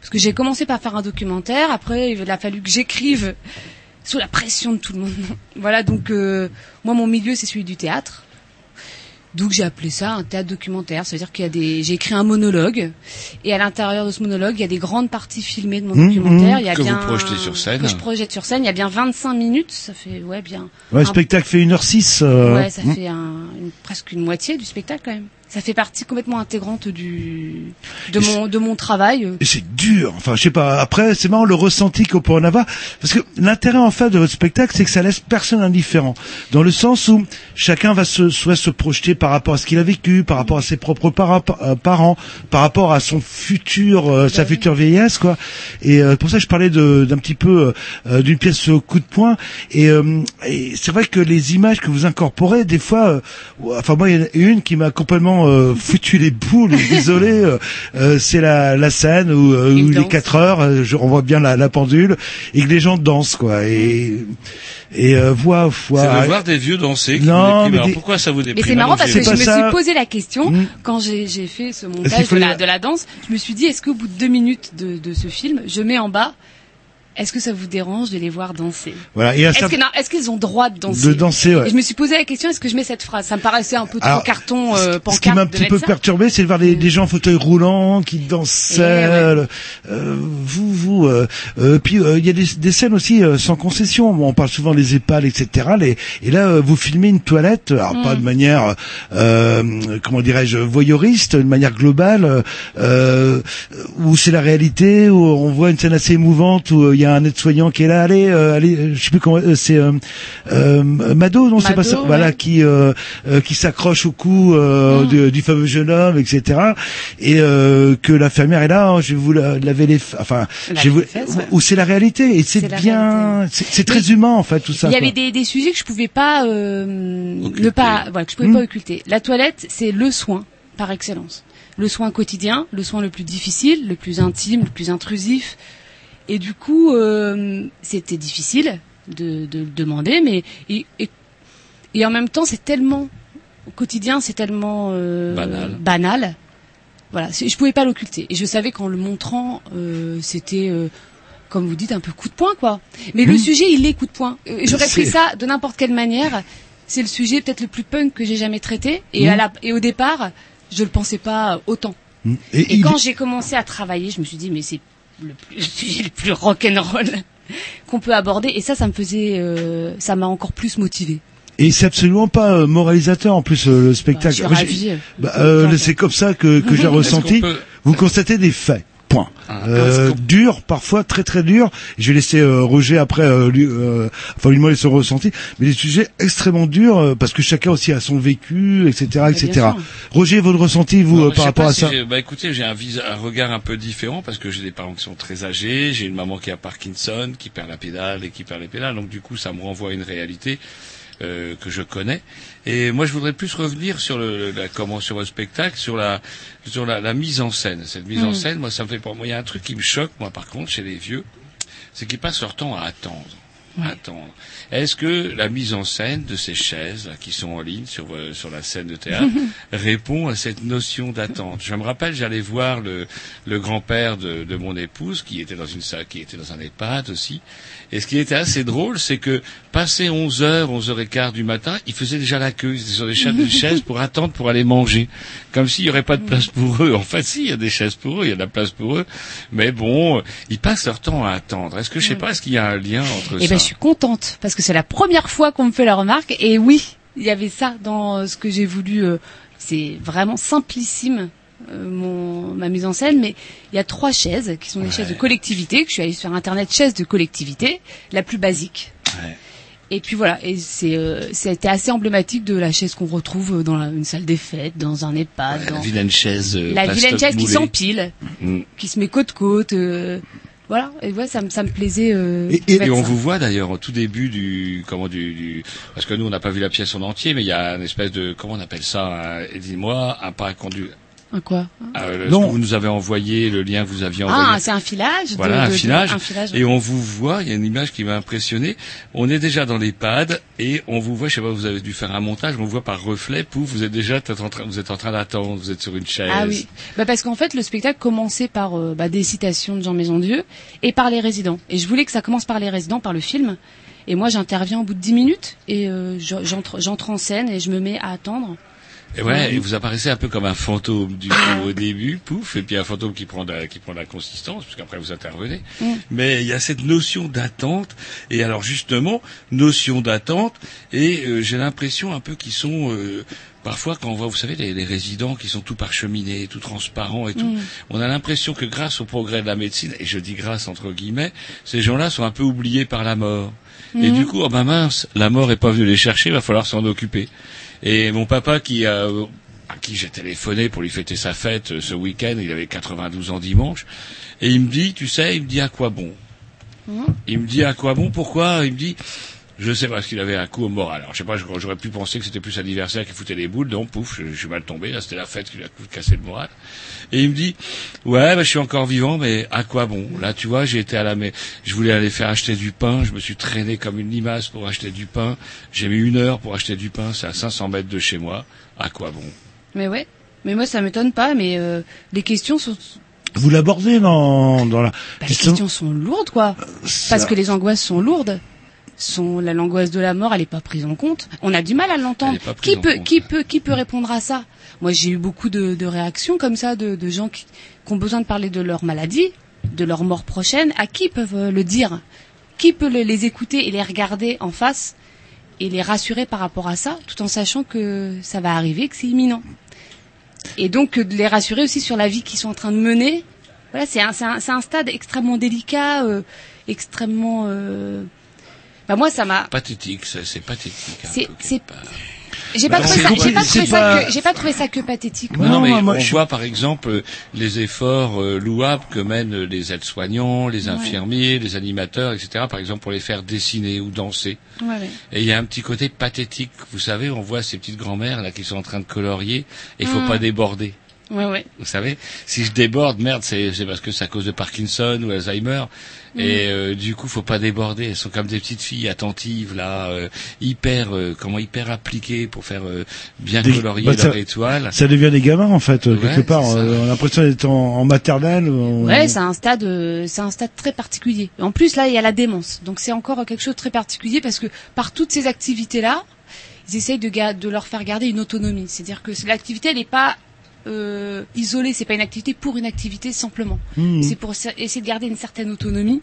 Parce que j'ai commencé par faire un documentaire. Après, il a fallu que j'écrive sous la pression de tout le monde. voilà, donc euh, moi, mon milieu, c'est celui du théâtre. Donc j'ai appelé ça un théâtre documentaire. C'est-à-dire qu'il y a des, j'ai écrit un monologue et à l'intérieur de ce monologue, il y a des grandes parties filmées de mon Mmh, documentaire. mmh. Il y a Que vous bien projetez sur scène. Que je projette sur scène. Il y a bien 25 minutes. Ça fait ouais bien. Ouais, le un- spectacle fait 1h06. euh, Ouais, ça hmm. fait un, une- presque une moitié du spectacle quand même. Ça fait partie complètement intégrante du de mon de mon travail. euh. C'est dur. Enfin, je sais pas. Après, c'est marrant le ressenti qu'on peut en avoir, parce que l'intérêt en fait de votre spectacle, c'est que ça laisse personne indifférent, dans le sens où chacun va se soit se projeter par rapport à ce qu'il a vécu, par rapport à ses propres euh, parents, par rapport à son futur, euh, sa future vieillesse, quoi. Et euh, pour ça, je parlais de- d'un petit peu euh, d'une pièce coup de poing. Et, euh, et c'est vrai que les images que vous incorporez, des fois, euh, enfin moi, il y en a une qui m'a complètement complètement euh, foutu les boules. Désolé, euh, euh, c'est la, la scène où, où il est 4 heures, je, on voit bien la, la pendule et que les gens dansent quoi. Et et euh, voix. C'est de voir des vieux danser. qui Non, mais Alors des- pourquoi ça vous déprime Mais c'est marrant parce que je me ça. suis posé la question Mm. quand j'ai fait ce montage de la, de la danse. Je me suis dit, est-ce qu'au bout de deux minutes de, de ce film, je mets en bas, est-ce que ça vous dérange de les voir danser? Voilà. Et Est-ce que est-ce qu'ils ont droit de danser? De danser, ouais. Et je me suis posé la question, est-ce que je mets cette phrase? Ça me paraissait un peu trop Alors, carton, euh, Ce qui m'a un petit peu ça. perturbé, c'est de voir des, des gens en fauteuil roulant qui dansaient. Eh ouais. euh, vous, vous. Euh, euh, puis euh, il y a des, des scènes aussi euh, sans concession. On parle souvent des EHPAD, etc. Les, et là, vous filmez une toilette, alors Mm. pas de manière, euh, comment dirais-je, voyeuriste, de manière globale, euh, où c'est la réalité, où on voit une scène assez émouvante, où il y a un aide-soignant qui est là, allez, euh, allez, euh, je sais plus comment, euh, c'est euh, euh, Mado, non, c'est pas ça, ouais. voilà, qui euh, euh, qui s'accroche au cou euh, Mm. de- du fameux jeune homme, etc. Et euh, que l'infirmière est là, oh, je vais vous la- laver les, enfin, Laver je vais vous, les fesses, ouais. où c'est la réalité et c'est bien, c'est très Mais humain en fait tout ça. Il y quoi. avait des, des sujets que je pouvais pas euh, ne pas voilà que je pouvais Mm. pas occulter. La toilette, c'est le soin par excellence. Le soin quotidien, le soin le plus difficile, le plus intime, le plus intrusif. Et du coup, euh, c'était difficile de, de le demander, mais et, et, et en même temps, c'est tellement au quotidien, c'est tellement euh, Banal. banal. Voilà, je pouvais pas l'occulter. Et je savais qu'en le montrant, euh, c'était comme vous dites, un peu coup de poing, quoi. Mais le Mhm. sujet, il est coup de poing. J'aurais pris ça de n'importe quelle manière. C'est le sujet peut-être le plus punk que j'ai jamais traité. Et, à la, et au départ, je le pensais pas autant. Mm. Et, il- quand j'ai commencé à travailler, je me suis dit, mais c'est le, plus- le sujet le plus rock'n'roll qu'on peut aborder. Et ça, ça me faisait, euh, ça m'a encore plus motivé. Et c'est absolument pas euh, moralisateur en plus euh, le spectacle. Moi, j'ai- ravie. bah, euh, c'est comme ça que, que j'ai ressenti. peut- Vous constatez des faits. Point. Ah, Euh, dur, parfois très très dur. Je vais laisser euh, Roger après euh, lui, euh, enfin lui demander son ressenti, mais des sujets extrêmement durs euh, parce que chacun aussi a son vécu, etc., etc. Roger, votre ressenti vous Non, euh, je par rapport à si ça j'ai- Bah écoutez, j'ai un, un regard un peu différent parce que j'ai des parents qui sont très âgés, j'ai une maman qui a Parkinson, qui perd la pédale et qui perd les pédales, donc du coup ça me renvoie à une réalité euh, que je connais. Et moi je voudrais plus revenir sur le, la, comment sur le spectacle, sur la sur la, la mise en scène. Cette mise en Mm. scène, moi ça me fait pour moi il y a un truc qui me choque moi par contre chez les vieux, c'est qu'ils passent leur temps à attendre. Attendre. Est-ce que la mise en scène de ces chaises qui sont en ligne sur euh, sur la scène de théâtre répond à cette notion d'attente? Je me rappelle, j'allais voir le le grand-père de, de mon épouse qui était dans une salle, qui était dans un EHPAD aussi. Et ce qui était assez drôle, c'est que passé 11 heures, 11 heures et quart du matin, ils faisaient déjà la queue. Ils étaient sur des chaises, des chaises pour attendre pour aller manger. Comme s'il n'y aurait pas de place pour eux. En fait, si, il y a des chaises pour eux, il y a de la place pour eux. Mais bon, ils passent leur temps à attendre. Est-ce que, je sais pas, est-ce qu'il y a un lien entre Et ça ben, je suis contente parce que c'est la première fois qu'on me fait la remarque. Et oui, il y avait ça dans euh, ce que j'ai voulu. euh, c'est vraiment simplissime. euh, mon, ma mise en scène, mais il y a trois chaises qui sont des chaises de collectivité, que je suis allée sur internet, chaises de collectivité, la plus basique. Ouais. Et puis voilà, et c'est euh, c'était assez emblématique de la chaise qu'on retrouve dans la- une salle des fêtes, dans un EHPAD, La dans vilaine chaise. euh, la vilaine chaise qui s'empile, Mm. qui se met côte côte. Voilà, et ouais, ça me ça me plaisait. euh, Et, et on vous voit d'ailleurs au tout début du comment du, du parce que nous on n'a pas vu la pièce en entier mais il y a une espèce de comment on appelle ça aidez-moi un pas conduit Un quoi euh, ce Non. vous nous avez envoyé le lien que vous aviez envoyé Ah, c'est un filage. de- voilà un de- de- filage un filage. et on vous voit il y a une image qui m'a impressionné on est déjà dans les pads et on vous voit je sais pas vous avez dû faire un montage on vous voit par reflet pouf vous êtes déjà peut-être en train vous êtes en train d'attendre vous êtes sur une chaise Ah oui, bah parce qu'en fait le spectacle commençait par euh, bah, des citations de Jean Maisondieu et par les résidents. Et je voulais que ça commence par les résidents, par le film. Et moi j'interviens au bout de 10 minutes et euh, je- j'entre j'entre en scène et je me mets à attendre. Et ouais, et vous apparaissez un peu comme un fantôme du coup au début, pouf, et puis un fantôme qui prend de la, qui prend de la consistance, puisqu'après vous intervenez. Mm. Mais il y a cette notion d'attente, et alors justement, notion d'attente, et euh, j'ai l'impression un peu qu'ils sont... euh, Parfois, quand on voit, vous savez, les, les résidents qui sont tout parcheminés, tout transparents et tout, Mm. on a l'impression que grâce au progrès de la médecine, et je dis grâce entre guillemets, ces gens-là sont un peu oubliés par la mort. Et Mhm. du coup, oh ben mince, la mort est pas venue les chercher, il va falloir s'en occuper. Et mon papa qui a, à qui j'ai téléphoné pour lui fêter sa fête euh, ce week-end, il avait 92 ans dimanche, et il me dit, tu sais, il me dit à quoi bon? Mhm. Il me dit à quoi bon? Pourquoi? Il me dit, Je sais parce qu'il avait un coup au moral. Alors je sais pas, j'aurais pu penser que c'était plus l'anniversaire qui foutait les boules. Donc pouf, je, je suis mal tombé. Là, c'était la fête qui lui a cassé le moral. Et il me dit, ouais, bah, je suis encore vivant, mais à quoi bon? Là, tu vois, j'ai été à la, mais je voulais aller faire acheter du pain. Je me suis traîné comme une limace pour acheter du pain. J'ai mis une heure pour acheter du pain. C'est à 500 mètres de chez moi. À quoi bon? Mais ouais. Mais moi, ça m'étonne pas. Mais euh, les questions sont, Vous l'abordez dans, dans la... bah, les questions sont lourdes, quoi. ça- Parce que les angoisses sont lourdes. Sont la l'angoisse de la mort, elle est pas prise en compte. On a du mal à l'entendre. Qui peut, compte. qui peut, qui peut répondre à ça? Moi, j'ai eu beaucoup de, de réactions comme ça, de, de gens qui, qui ont besoin de parler de leur maladie, de leur mort prochaine. À qui peuvent euh, le dire? Qui peut le- les écouter et les regarder en face et les rassurer par rapport à ça, tout en sachant que ça va arriver, que c'est imminent? Et donc euh, de les rassurer aussi sur la vie qu'ils sont en train de mener. Voilà, c'est un, c'est un, c'est un stade extrêmement délicat, euh, extrêmement. euh, Bah moi, ça m'a. Pathétique, ça, c'est pathétique. C'est, peu, c'est. J'ai pas, Bah, trouvé c'est ça, pas- j'ai pas trouvé ça pas- que, j'ai pas trouvé ça que pathétique. moi. Non, mais moi, moi, on je- voit par exemple les efforts euh, louables que mènent les aides-soignants, les Ouais. infirmiers, les animateurs, etc. Par exemple pour les faire dessiner ou danser. Ouais, ouais. Et il y a un petit côté pathétique. Vous savez, on voit ces petites grand-mères là qui sont en train de colorier et il faut Mm. pas déborder. Ouais, ouais. Vous savez, si je déborde, merde, c'est c'est parce que c'est à cause de Parkinson ou Alzheimer. Mm. Et euh, du coup, faut pas déborder. Elles sont comme des petites filles attentives là, euh, hyper, euh, comment hyper appliquées pour faire euh, bien Des- colorier bah, leur ça- étoile. Ça devient des gamins en fait, euh, Ouais, quelque part. Euh, on a l'impression d'être en, en maternelle. on- Ouais, c'est un stade, euh, c'est un stade très particulier. En plus, là, il y a la démence, donc c'est encore quelque chose de très particulier parce que par toutes ces activités-là, ils essayent de, ga- de leur faire garder une autonomie. C'est-à-dire que l'activité, elle n'est pas euh, isolée, c'est pas une activité pour une activité simplement. Mhm. C'est pour essa- essayer de garder une certaine autonomie.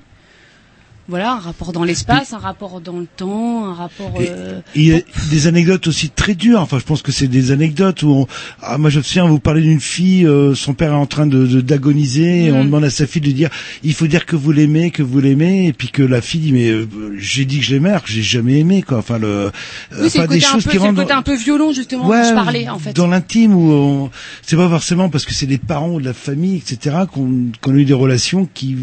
Voilà, un rapport dans l'espace, un rapport dans le temps, un rapport. Euh, Il y a des anecdotes aussi très dures. Enfin, je pense que c'est des anecdotes où, on... ah, moi, je me souviens, vous parlez d'une fille, euh, son père est en train de de- d'agoniser, et on Mm. demande à sa fille de dire, il faut dire que vous l'aimez, que vous l'aimez, et puis que la fille dit, mais euh, j'ai dit que je l'aimais, alors que j'ai jamais aimé, quoi. Enfin, le, euh, Oui, c'est enfin, le un peu, qui c'est le rendent côté un peu violent justement dont je parlais en fait. dans l'intime où on... c'est pas forcément parce que c'est des parents ou de la famille, etc., qu'on qu'on a eu des relations qui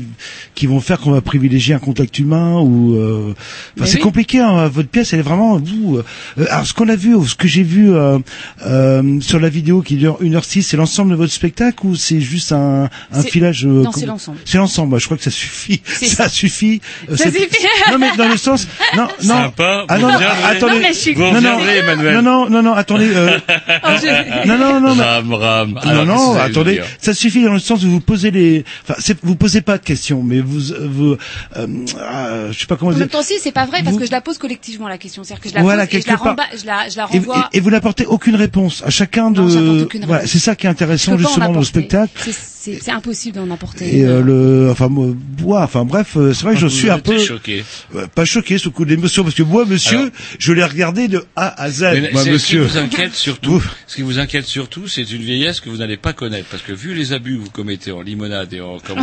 qui vont faire qu'on va privilégier un contact humain ou. euh, Enfin, c'est oui. compliqué. Hein, votre pièce, elle est vraiment. Vous, euh, alors, ce qu'on a vu, ou ce que j'ai vu euh, euh, sur la vidéo qui dure 1h06, c'est l'ensemble de votre spectacle ou c'est juste un, un filage euh, non, c'est l'ensemble. C'est l'ensemble. Je crois que ça suffit. Ça, ça. suffit. Euh, Ça c'est- suffit. Non, mais dans le sens. Non, non. Sympa, Ah non, non, attendez. Non, mais je suis- Vous non, non, Emmanuel. non, non, non, non, attendez. euh, Oh, je- non, non, non, Ram, ram. non, Alors, non, attendez, ça suffit dans le sens où vous posez les, enfin, c'est- vous posez pas de questions, mais vous, vous, euh, ah, je sais pas comment En même temps, si, c'est pas vrai parce Vous- que je la pose collectivement la question. C'est-à-dire que je la Voilà, pose et je la, remba- je la, je la Et, renvoie. et- et vous n'apportez aucune réponse à chacun de. Non, voilà, c'est ça qui est intéressant justement dans le spectacle. C'est- impossible d'en apporter. Et euh, le, enfin moi, enfin bref, euh, c'est vrai que je suis un peu choqué. Pas choqué sous coup d'émotion parce que moi, monsieur, Alors- je l'ai regardé de A à Z. Mais moi, monsieur. Ce qui vous inquiète surtout, ce qui vous inquiète surtout, c'est une vieillesse que vous n'allez pas connaître, parce que vu les abus que vous commettez en limonade et en,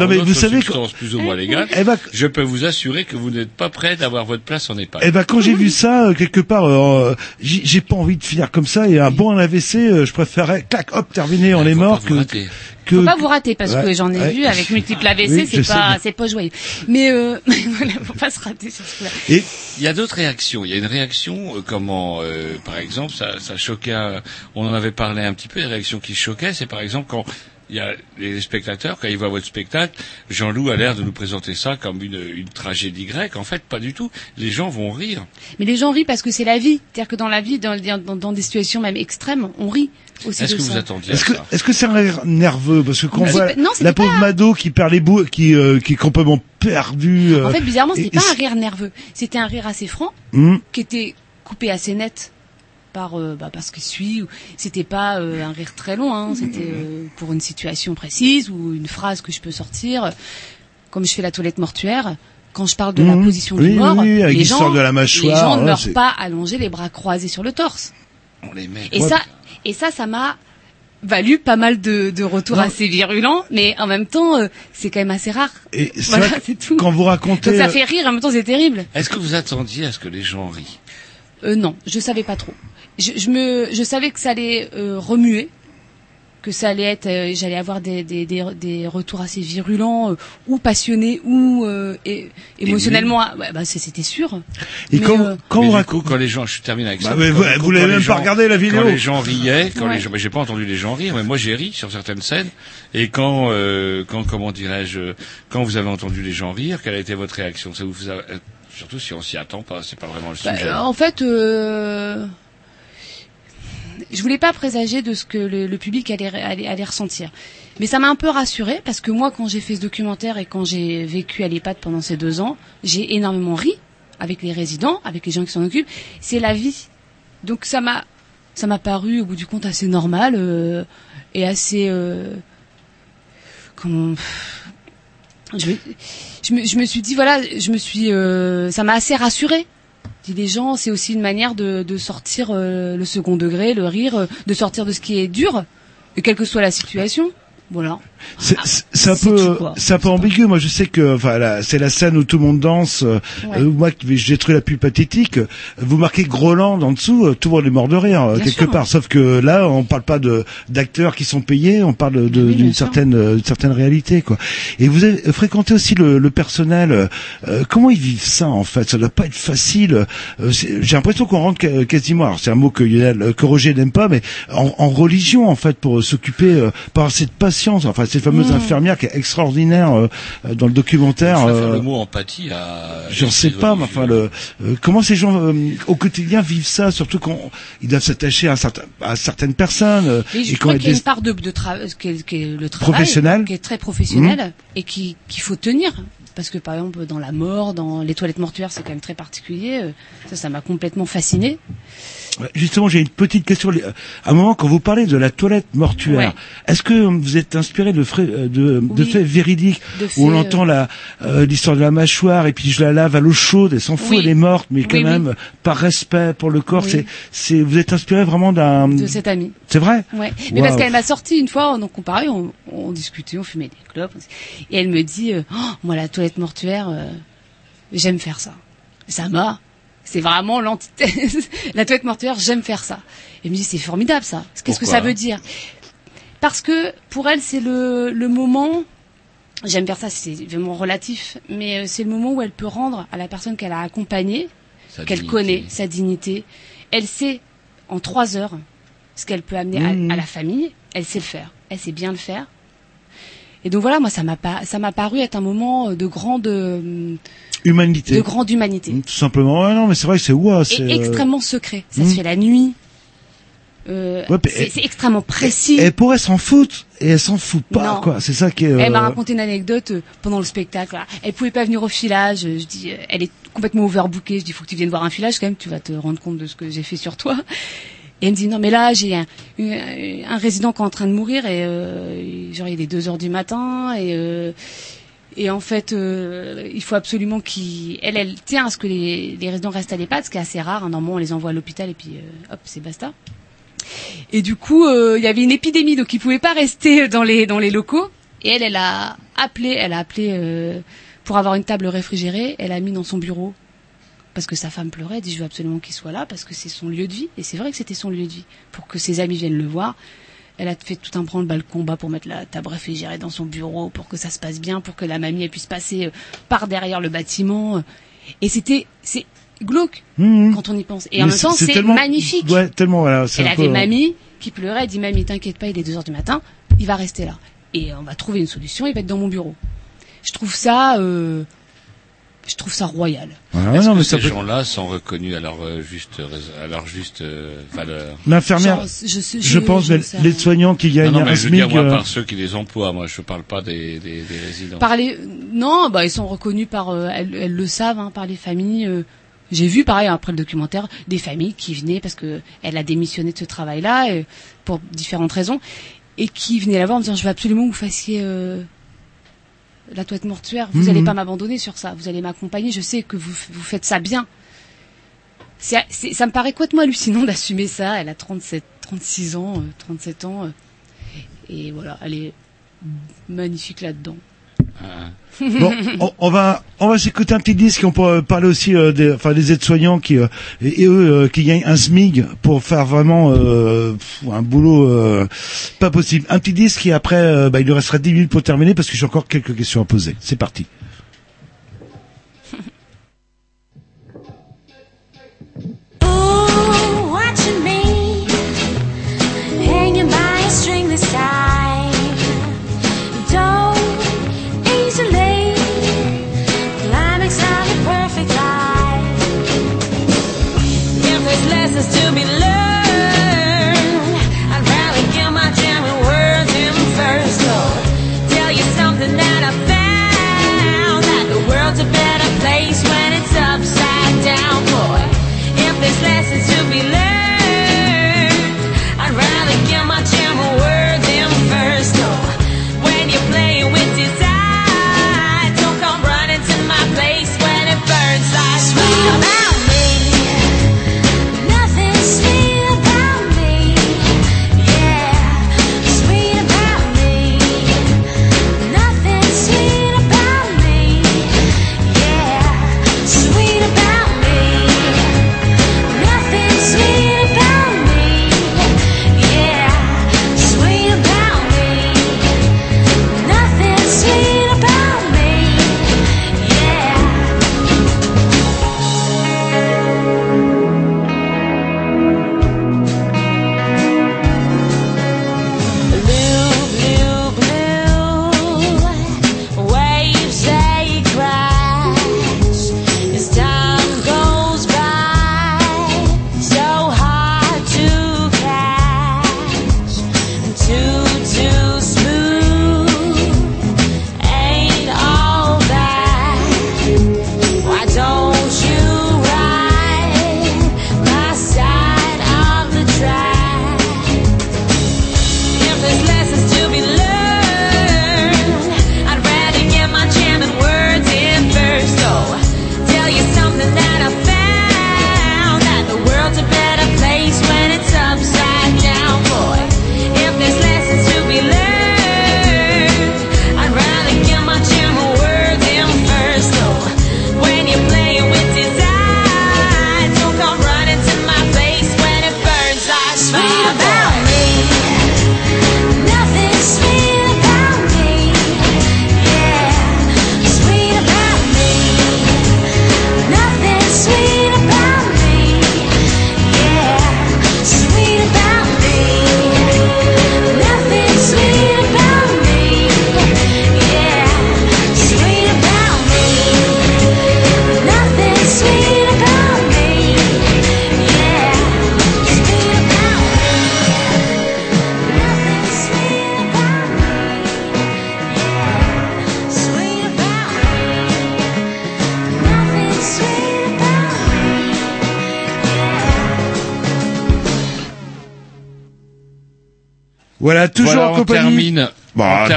Non, mais- non, vous savez substances plus ou moins légales, Eh ben, je peux vous assurer que vous n'êtes pas prêt d'avoir votre place en EHPAD. Eh ben quand j'ai vu ça euh, quelque part, euh, j'ai j'ai pas envie de finir comme ça et un bon AVC, euh, je préférais clac hop terminer on Il est mort que rater. Que Faut pas vous rater parce Ouais, que j'en ai ouais. vu avec multiples AVC, Oui, c'est pas, c'est pas joyeux. Mais euh, voilà, faut pas se rater sur ce coup-là. et Il y a d'autres réactions. Il y a une réaction, euh, comment, euh, par exemple, ça, ça choquait. un- on en avait parlé un petit peu. Les réactions qui choquaient, c'est par exemple quand il y a les spectateurs quand ils voient votre spectacle. Jean-Loup a l'air de nous présenter ça comme une, une tragédie grecque. En fait, pas du tout. Les gens vont rire. Mais les gens rient parce que c'est la vie. C'est-à-dire que dans la vie, dans, dans, dans des situations même extrêmes, on rit aussi Est-ce que ça. vous attendiez est-ce à que ça est-ce que c'est un rire nerveux parce que quand on voit non, la pauvre pas- Mado qui perd les bouts, qui euh, qui est complètement perdu. euh, En fait, bizarrement, et- c'était pas un rire nerveux. C'était un rire assez franc, Hum, qui était coupé assez net par euh, bah, parce qu'il suit. ou- C'était pas euh, un rire très long. Hein. C'était euh, pour une situation précise ou une phrase que je peux sortir. Comme je fais la toilette mortuaire, quand je parle de la Mhm. position Oui, du mort, oui, les gens, de la les mâchoire, gens ne meurent c'est- pas allongés les bras croisés sur le torse. On les met. Et Ouais. ça, et ça, ça m'a valu pas mal de, de retours Non. assez virulents, mais en même temps, euh, c'est quand même assez rare. Et c'est Voilà, vrai que c'est tout. quand vous racontez, Donc ça fait rire, en même temps c'est terrible. Est-ce que vous attendiez à ce que les gens rient? Euh, non, je savais pas trop. Je, je me, je savais que ça allait euh, remuer, que ça allait être, euh, j'allais avoir des, des, des, des retours assez virulents, euh, ou passionnés, ou euh, et, émotionnellement. ah, ouais, bah c'était sûr. Et Mais, quand, euh, quand Mais racontez... coup, quand les gens, je termine avec Bah, ça. mais Quand- vous- quand- vous l'avez même pas regardé, la vidéo. Quand les gens riaient, quand Ouais. les gens, mais j'ai pas entendu les gens rire, mais moi j'ai ri sur certaines scènes. Et quand, euh, quand, comment dirais-je, quand vous avez entendu les gens rire, quelle a été votre réaction? Ça vous a- euh, surtout si on s'y attend pas, c'est pas vraiment le Bah, sujet. euh, en fait, euh, je voulais pas présager de ce que le, public allait, ressentir. Mais ça m'a un peu rassurée parce que moi, quand j'ai fait ce documentaire et quand j'ai vécu à l'EHPAD pendant ces deux ans, j'ai énormément ri avec les résidents, avec les gens qui s'en occupent. C'est la vie. Donc ça m'a, paru au bout du compte assez normal euh, et assez, euh, je me suis dit voilà, je me suis, euh, ça m'a assez rassurée. Les gens, c'est aussi une manière de, de sortir euh, le second degré, le rire, euh, de sortir de ce qui est dur, quelle que soit la situation. Voilà. C'est c'est un peu, c'est un peu ambigu. Moi, je sais que, enfin, c'est la scène où tout le monde danse. euh, Ouais. euh, moi, j'ai trouvé la plus pathétique. Vous marquez Groland en dessous, euh, tout le monde est mort de rire euh, Bien quelque sûr. part. Sauf que là, on parle pas de d'acteurs qui sont payés, on parle Oui, d'une certaine euh, certaine réalité, quoi. Et vous avez fréquenté aussi le, le personnel. euh, comment ils vivent ça en fait? Ça doit pas être facile. euh, j'ai l'impression qu'on rentre quasiment. Alors c'est un mot que que Roger n'aime pas, mais en, en religion en fait pour s'occuper euh, par cette patience. Enfin cette fameuse Mmh. infirmière qui est extraordinaire euh, euh, dans le documentaire. Je euh, le mot empathie à. J'en sais pas, mais enfin, le, euh, comment ces gens euh, au quotidien vivent ça, surtout quand ils doivent s'attacher à, un certain- à certaines personnes euh, Et je et crois qu'il y a une part de, de travail, qui est, qui est le travail, Professionnel. qui est très professionnel et qui qu'il faut tenir. Parce que par exemple dans la mort, dans les toilettes mortuaires, c'est quand même très particulier. Ça, ça m'a complètement fasciné. Justement, j'ai une petite question. À un moment, quand vous parlez de la toilette mortuaire, Ouais. est-ce que vous êtes inspiré de, frais- euh, de, faits véridiques De où on entend la euh, l'histoire de la mâchoire et puis je la lave à l'eau chaude, elle s'en fout, Oui. elle est morte, mais quand Oui, même par respect pour le corps, c'est c'est vous êtes inspiré vraiment d'un De cette amie. C'est vrai Ouais. Mais parce qu'elle m'a sorti une fois, donc on parlait, on, on discutait, on fumait des clopes, et elle me dit, euh, Oh, moi la toilette mortuaire, euh, j'aime faire ça. Ça m'a, c'est vraiment l'antithèse. la toilette mortuaire, j'aime faire ça. Elle me dit, c'est formidable ça. Qu'est-ce que ça veut dire? Parce que pour elle, c'est le, le moment. J'aime faire ça, c'est vraiment relatif, mais euh, c'est le moment où elle peut rendre à la personne qu'elle a accompagnée, qu'elle connaît, sa dignité. Elle sait en trois heures ce qu'elle peut amener à- Mhm. à, la famille. Elle sait le faire. Elle sait bien le faire. Et donc voilà, moi ça m'a pas, ça m'a paru être un moment de grande, euh, Humanité. de grande humanité Tout simplement. Ouais, non, mais c'est vrai que c'est ouah, et c'est euh, extrêmement secret. Ça se fait la nuit. Euh, Ouais, c'est extrêmement précis. Elle pourrait s'en foutre et elle s'en fout pas Non. quoi. C'est ça qui est. Elle m'a euh, raconté une anecdote euh, pendant le spectacle. Elle pouvait pas venir au filage. Je dis, elle est complètement overbookée. Je dis, faut que tu viennes voir un filage quand même. Tu vas te rendre compte de ce que j'ai fait sur toi. Et elle me dit, non mais là, j'ai un, un, un résident qui est en train de mourir et euh, genre il est 2 heures du matin et euh, et en fait, euh, il faut absolument qu'il... Elle, tient à ce que les, les résidents restent à l'EHPAD, ce qui est assez rare. Normalement, on les envoie à l'hôpital et puis euh, hop, c'est basta. Et du coup, euh, il y avait une épidémie, donc ils pouvaient pas rester dans les dans les locaux. Et elle, elle a appelé, elle a appelé euh, pour avoir une table réfrigérée. Elle a mis dans son bureau parce que sa femme pleurait. Elle dit je veux absolument qu'il soit là parce que c'est son lieu de vie. Et c'est vrai que c'était son lieu de vie pour que ses amis viennent le voir. Elle a fait tout un branle-bas le combat pour mettre la table réfrigérée dans son bureau, pour que ça se passe bien, pour que la mamie elle puisse passer euh, par derrière le bâtiment. Et c'était, c'est glauque Mhm. quand on y pense. Et Mais en même temps, c'est magnifique. Ouais, tellement voilà. Elle avait peu, euh, mamie qui pleurait, elle dit mamie t'inquiète pas, il est 2 heures du matin, il va rester là. Et on va trouver une solution, il va être dans mon bureau. Je trouve ça, euh, je trouve ça royal. Est-ce non, que mais ça ces peut- gens-là sont reconnus à leur euh, juste rais- à leur juste euh, valeur L'infirmière, Genre, je je, je- pense, les soignants qui gagnent Non, non, mais un je veux dire moi euh, par ceux qui les emploient. Moi, je parle pas des des, des résidents. Par les, non, bah ils sont reconnus par, euh, elles, elles le savent, hein, par les familles. euh. J'ai vu, pareil, après le documentaire, des familles qui venaient parce que elle a démissionné de ce travail-là euh, pour différentes raisons et qui venaient la voir en disant je veux absolument que vous fassiez euh, la toilette mortuaire. Vous Mhm. n'allez pas m'abandonner sur ça. Vous allez m'accompagner. Je sais que vous vous faites ça bien. Ça me paraît complètement hallucinant d'assumer ça. Elle a 37, 36 ans, euh, 37 ans, euh, et voilà, elle est magnifique là-dedans. Bon, on, va on va s'écouter un petit disque. On peut parler aussi euh, des enfin des aides-soignants qui euh, et, eux euh, qui gagnent un SMIG pour faire vraiment un boulot pas possible. Un petit disque et après bah, il nous restera 10 minutes pour terminer parce que j'ai encore quelques questions à poser. C'est parti.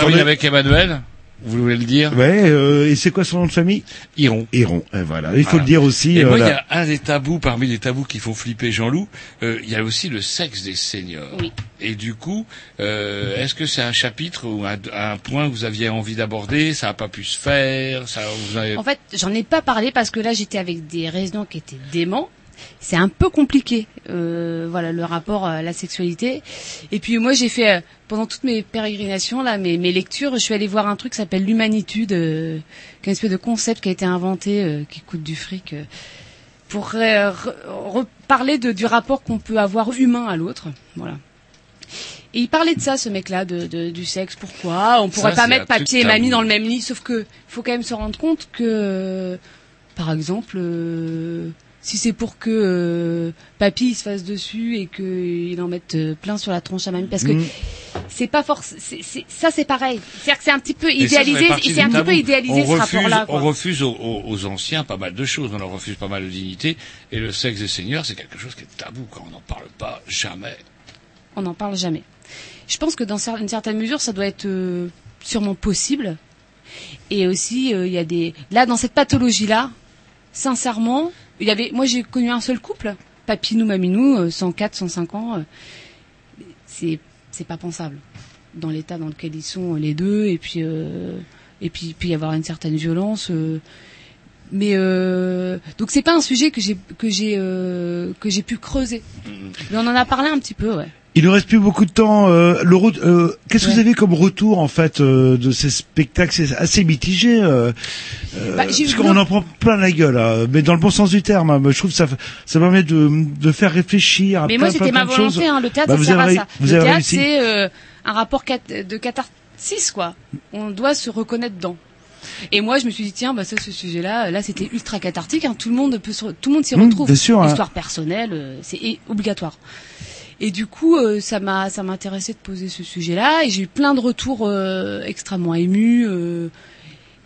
Attendez. avec Emmanuel. Vous voulez le dire Ouais, euh, et c'est quoi son nom de famille? Iron. Iron, et voilà. Il faut Voilà. le dire aussi. Et euh, moi, il y a un des tabous, parmi les tabous qui font flipper Jean-Loup, euh, il y a aussi le sexe des seniors. Oui. Et du coup, euh, est-ce que c'est un chapitre ou un, un point que vous aviez envie d'aborder? Ça n'a pas pu se faire ça, vous avez... En fait, j'en ai pas parlé parce que là, j'étais avec des résidents qui étaient déments. C'est un peu compliqué, euh, voilà, le rapport à la sexualité. Et puis moi, j'ai fait euh, pendant toutes mes pérégrinations là, mes, mes lectures, je suis allée voir un truc qui s'appelle l'humanitude, euh, qui est une espèce de concept qui a été inventé, euh, qui coûte du fric, pour re- reparler de, du rapport qu'on peut avoir humain à l'autre, voilà. Et il parlait de ça, ce mec-là, de, de- du sexe. Pourquoi on pourrait Ça, pas mettre papier et mamie dans le même lit Sauf que faut quand même se rendre compte que, par exemple, si c'est pour que euh, papy il se fasse dessus et qu'il en mette euh, plein sur la tronche à mamie, parce que Mm. c'est pas force. c'est- c'est- Ça c'est pareil. C'est-à-dire que c'est un petit peu fait idéalisé. partie C'est un petit peu idéalisé on ce refuse, rapport-là. On quoi. refuse aux, anciens pas mal de choses, on leur refuse pas mal de dignité, et le sexe des seigneurs, c'est quelque chose qui est tabou, quand on n'en parle pas jamais. on n'en parle jamais. Je pense que dans une certaine mesure, ça doit être euh, sûrement possible. Et aussi, euh, il y a des là dans cette pathologie-là, sincèrement, il y avait, moi j'ai connu un seul couple, papinou maminou, euh, 104, 105 ans. euh, c'est c'est pas pensable dans l'état dans lequel ils sont euh, les deux. Et puis euh, et puis puis y avoir une certaine violence. euh, mais euh, donc c'est pas un sujet que j'ai que j'ai euh, que j'ai pu creuser. Mais on en a parlé un petit peu, ouais. Il ne reste plus beaucoup de temps. euh, le euh, Qu'est-ce que vous avez comme retour en fait euh, de ces spectacles? C'est assez mitigé. Bah, parce qu'on en prend plein la gueule, hein, mais dans le bon sens du terme. hein. Je trouve que ça, ça permet de, de faire réfléchir. À Mais plein, moi, c'était ma volonté. Hein. Le théâtre, Bah, ça vous sert avez, à ça. Vous le théâtre, c'est un rapport de catharsis, quoi. On doit se reconnaître dedans. Et moi, je me suis dit, tiens, bah ça, ce sujet-là, là, c'était ultra cathartique. Hein. Tout le monde peut, se, tout le monde s'y Mmh, retrouve. bien sûr. Histoire personnelle, c'est obligatoire. Et du coup, euh, ça m'a, ça m'intéressait de poser ce sujet-là. Et j'ai eu plein de retours euh, extrêmement émus. euh,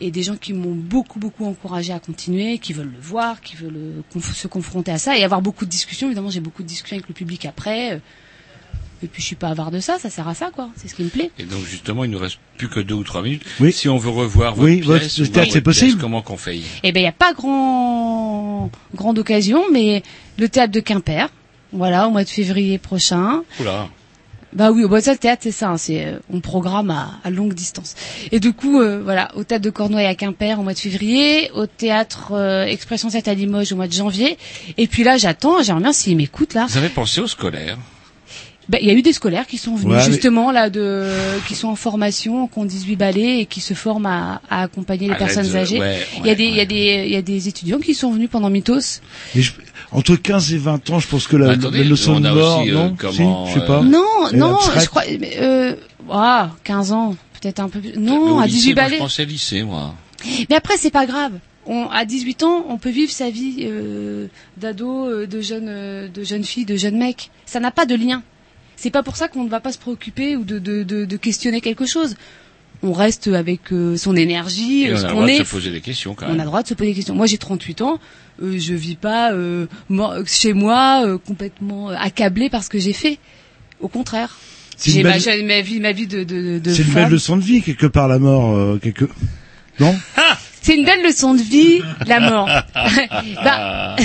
et des gens qui m'ont beaucoup beaucoup encouragé à continuer, qui veulent le voir, qui veulent euh, conf- se confronter à ça et avoir beaucoup de discussions. Évidemment, j'ai beaucoup de discussions avec le public après. euh, Et puis je suis pas avare de ça, ça sert à ça quoi. C'est ce qui me plaît. Et donc justement, il nous reste plus que deux ou trois minutes. Oui. Si on veut revoir votre Oui, votre pièce, c'est pièce, possible Comment qu'on fait? Eh ben il y a pas grand grande occasion, mais le théâtre de Quimper, voilà, au mois de février prochain. Oula. Bah oui, bah ça le théâtre c'est ça, hein, c'est euh, on programme à, à longue distance. Et du coup, euh, voilà, au théâtre de Cornouailles à Quimper au mois de février, au théâtre euh, Expression 7 à Limoges au mois de janvier. Et puis là, j'attends, j'aimerais bien s'ils m'écoutent là. Vous avez pensé aux scolaires Bah, il y a eu des scolaires qui sont venus Ouais, mais- justement là de qui sont en formation, qui ont 18 ballets et qui se forment à, à accompagner les À personnes de- âgées. ouais, il y a des il y a des il y a des étudiants qui sont venus pendant Mythos. Mais je- entre 15 et 20 ans, je pense que la, Attendez, la leçon on de a mort, aussi, euh, non? comment, Si, je sais pas. Non, Et non, je crois mais, euh ah, 15 ans, peut-être un peu plus. Non, à lycée, 18 moi, ballets. Je pensais lycée, moi. Mais après, c'est pas grave. On, à 18 ans, on peut vivre sa vie euh, d'ado, euh, de jeune, de jeune fille, de jeune mec. Ça n'a pas de lien. C'est pas pour ça qu'on ne va pas se préoccuper ou de, de, de, de questionner quelque chose. On reste avec euh, son énergie, Et euh, on a le droit de se poser des questions quand On a même. le droit de se poser des questions. Moi, j'ai 38 ans. Euh, je vis pas euh, chez moi euh, complètement euh, accablée par ce que j'ai fait. Au contraire. J'ai ma, belle- ma vie, ma vie de, de, de C'est une belle leçon de vie quelque part la mort, euh, quelque. Non? C'est une belle leçon de vie, la mort. bah,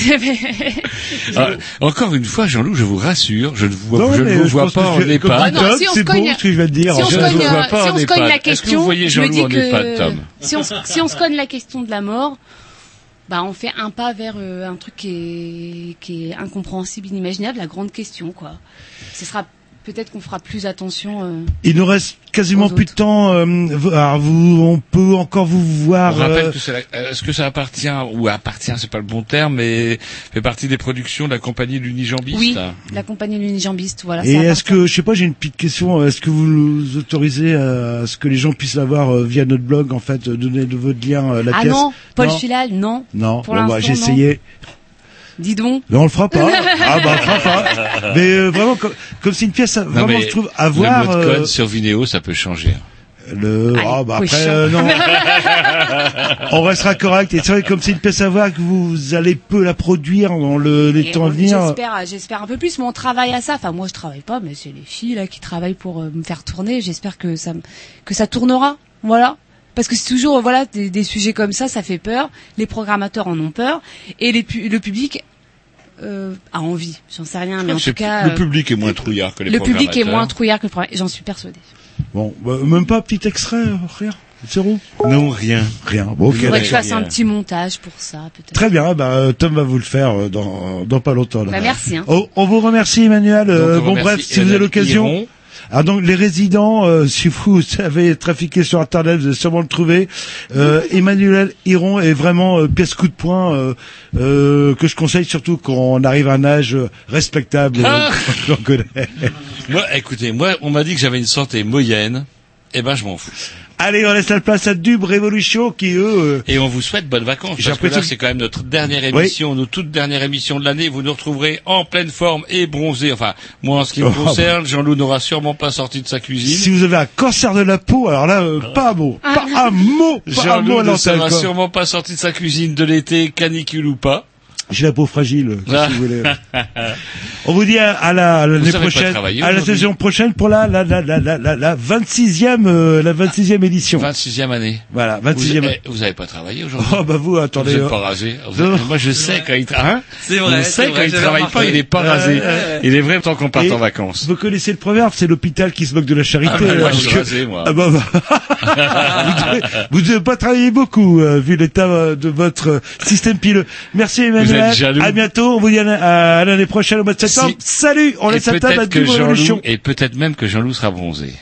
Ah, encore une fois, Jean-Loup, je vous rassure, je ne vous, Non, je ne vous je vois pas que en je- EHPAD. Ah non, si on se c'est beau cogne- que. Si on se Je cogne, la que question, vous voyez je me dis que EHPAD, Tom? si on, se- si on se cogne la question de la mort, bah on fait un pas vers euh, un truc qui est, qui est incompréhensible, inimaginable, la grande question quoi. Ce sera peut-être qu'on fera plus attention. euh, Il nous reste quasiment plus de temps. euh, vous- alors vous, on peut encore vous On voir. rappelle euh, que c'est la- euh, est-ce que ça appartient ou appartient, c'est pas le bon terme, mais fait partie des productions de la compagnie l'Unijambiste. Oui, la compagnie l'unijambiste, voilà. et est-ce que, je sais pas, j'ai une petite question. Est-ce que vous nous autorisez à ce que les gens puissent l'avoir euh, via notre blog, en fait, euh, donner de votre lien euh, la Ah pièce non, Paul non Filal, non. Non, Pour bon, bah, l'instant, j'ai non. essayé. Dis donc. Mais on le fera pas. ah bah on le fera pas. Mais euh, vraiment, comme comme c'est une pièce, à- vraiment, mais je trouve, à voir. Le mot de code euh, sur Vinéo, ça peut changer. Le, ah bah oui, après, euh, non. on restera correct. Et c'est vrai que comme c'est une pièce à voir que vous allez peu la produire dans le, les Et temps à on- venir. J'espère, j'espère un peu plus, mais on travaille à ça. Enfin, moi, je travaille pas, mais c'est les filles là qui travaillent pour euh, me faire tourner. J'espère que ça, me- que ça tournera. Voilà. Parce que c'est toujours, voilà, des, des sujets comme ça, ça fait peur. Les programmateurs en ont peur, et les pu- le public euh, a envie. J'en sais rien, mais en tout cas, le euh, public est moins trouillard que les le public est moins trouillard que le programme. J'en suis persuadée. Bon, bah, même pas un petit extrait, euh, rien. Zéro. Non, rien. Rien. Bon, ok. Il faudrait que je fasse un petit montage pour ça, peut-être. Très bien, bah, Tom va vous le faire euh, dans, dans pas longtemps. là. Bah, merci, hein. Oh, on vous remercie Emmanuel. Donc, on bon remercie bref, si vous avez l'occasion. Hiron. Ah donc les résidents, euh, si vous avez trafiqué sur internet, vous allez sûrement le trouver. Euh, Emmanuel Hiron est vraiment euh, pièce coup de poing euh, euh, que je conseille surtout quand on arrive à un âge euh, respectable. Ah connais. Moi, écoutez, moi, on m'a dit que j'avais une santé moyenne. Eh ben, je m'en fous. Allez, on laisse la place à Dub Revolution qui eux. euh, Et on vous souhaite bonnes vacances. J'ai Parce que là, c'est quand même notre dernière Oui. émission, nos toutes dernières émissions de l'année. Vous nous retrouverez en pleine forme et bronzé. Enfin, moi, en ce qui me Oh, concerne, Jean-Loup n'aura sûrement pas sorti de sa cuisine. si vous avez un cancer de la peau, alors là, euh, pas un mot, Ah. pas un mot, pas un mot Jean-Loup quoi. sûrement pas sorti de sa cuisine de l'été, canicule ou pas. J'ai la peau fragile. qu'est-ce Ah. vous voulez On vous dit à, à la à l'année prochaine, à la saison prochaine pour la la la la la la, la 26e euh, la 26e édition. 26e année. Voilà, Vous, 26e. eh, vous avez pas travaillé aujourd'hui Oh bah vous attendez. Vous êtes hein. pas rasé. Vous êtes- Moi je sais quand il travaille. Hein C'est vrai, Je sais vrai, quand il travaille pas, il est pas rasé. Il est vrai tant qu'on part en vacances. Vous connaissez le proverbe, c'est l'hôpital qui se moque de la charité. Ah bah, moi, euh, je suis que- rasé, moi. Ah bah, bah. vous, devez, vous devez pas travailler beaucoup euh, vu l'état euh, de votre euh, système pileux. Merci Emmanuel. Êtes jaloux. À bientôt. On vous dit à, l'année prochaine au mois de septembre. Si- Salut. On Et laisse la table à Jean-Loup, et peut-être même que Jean-Loup sera bronzé.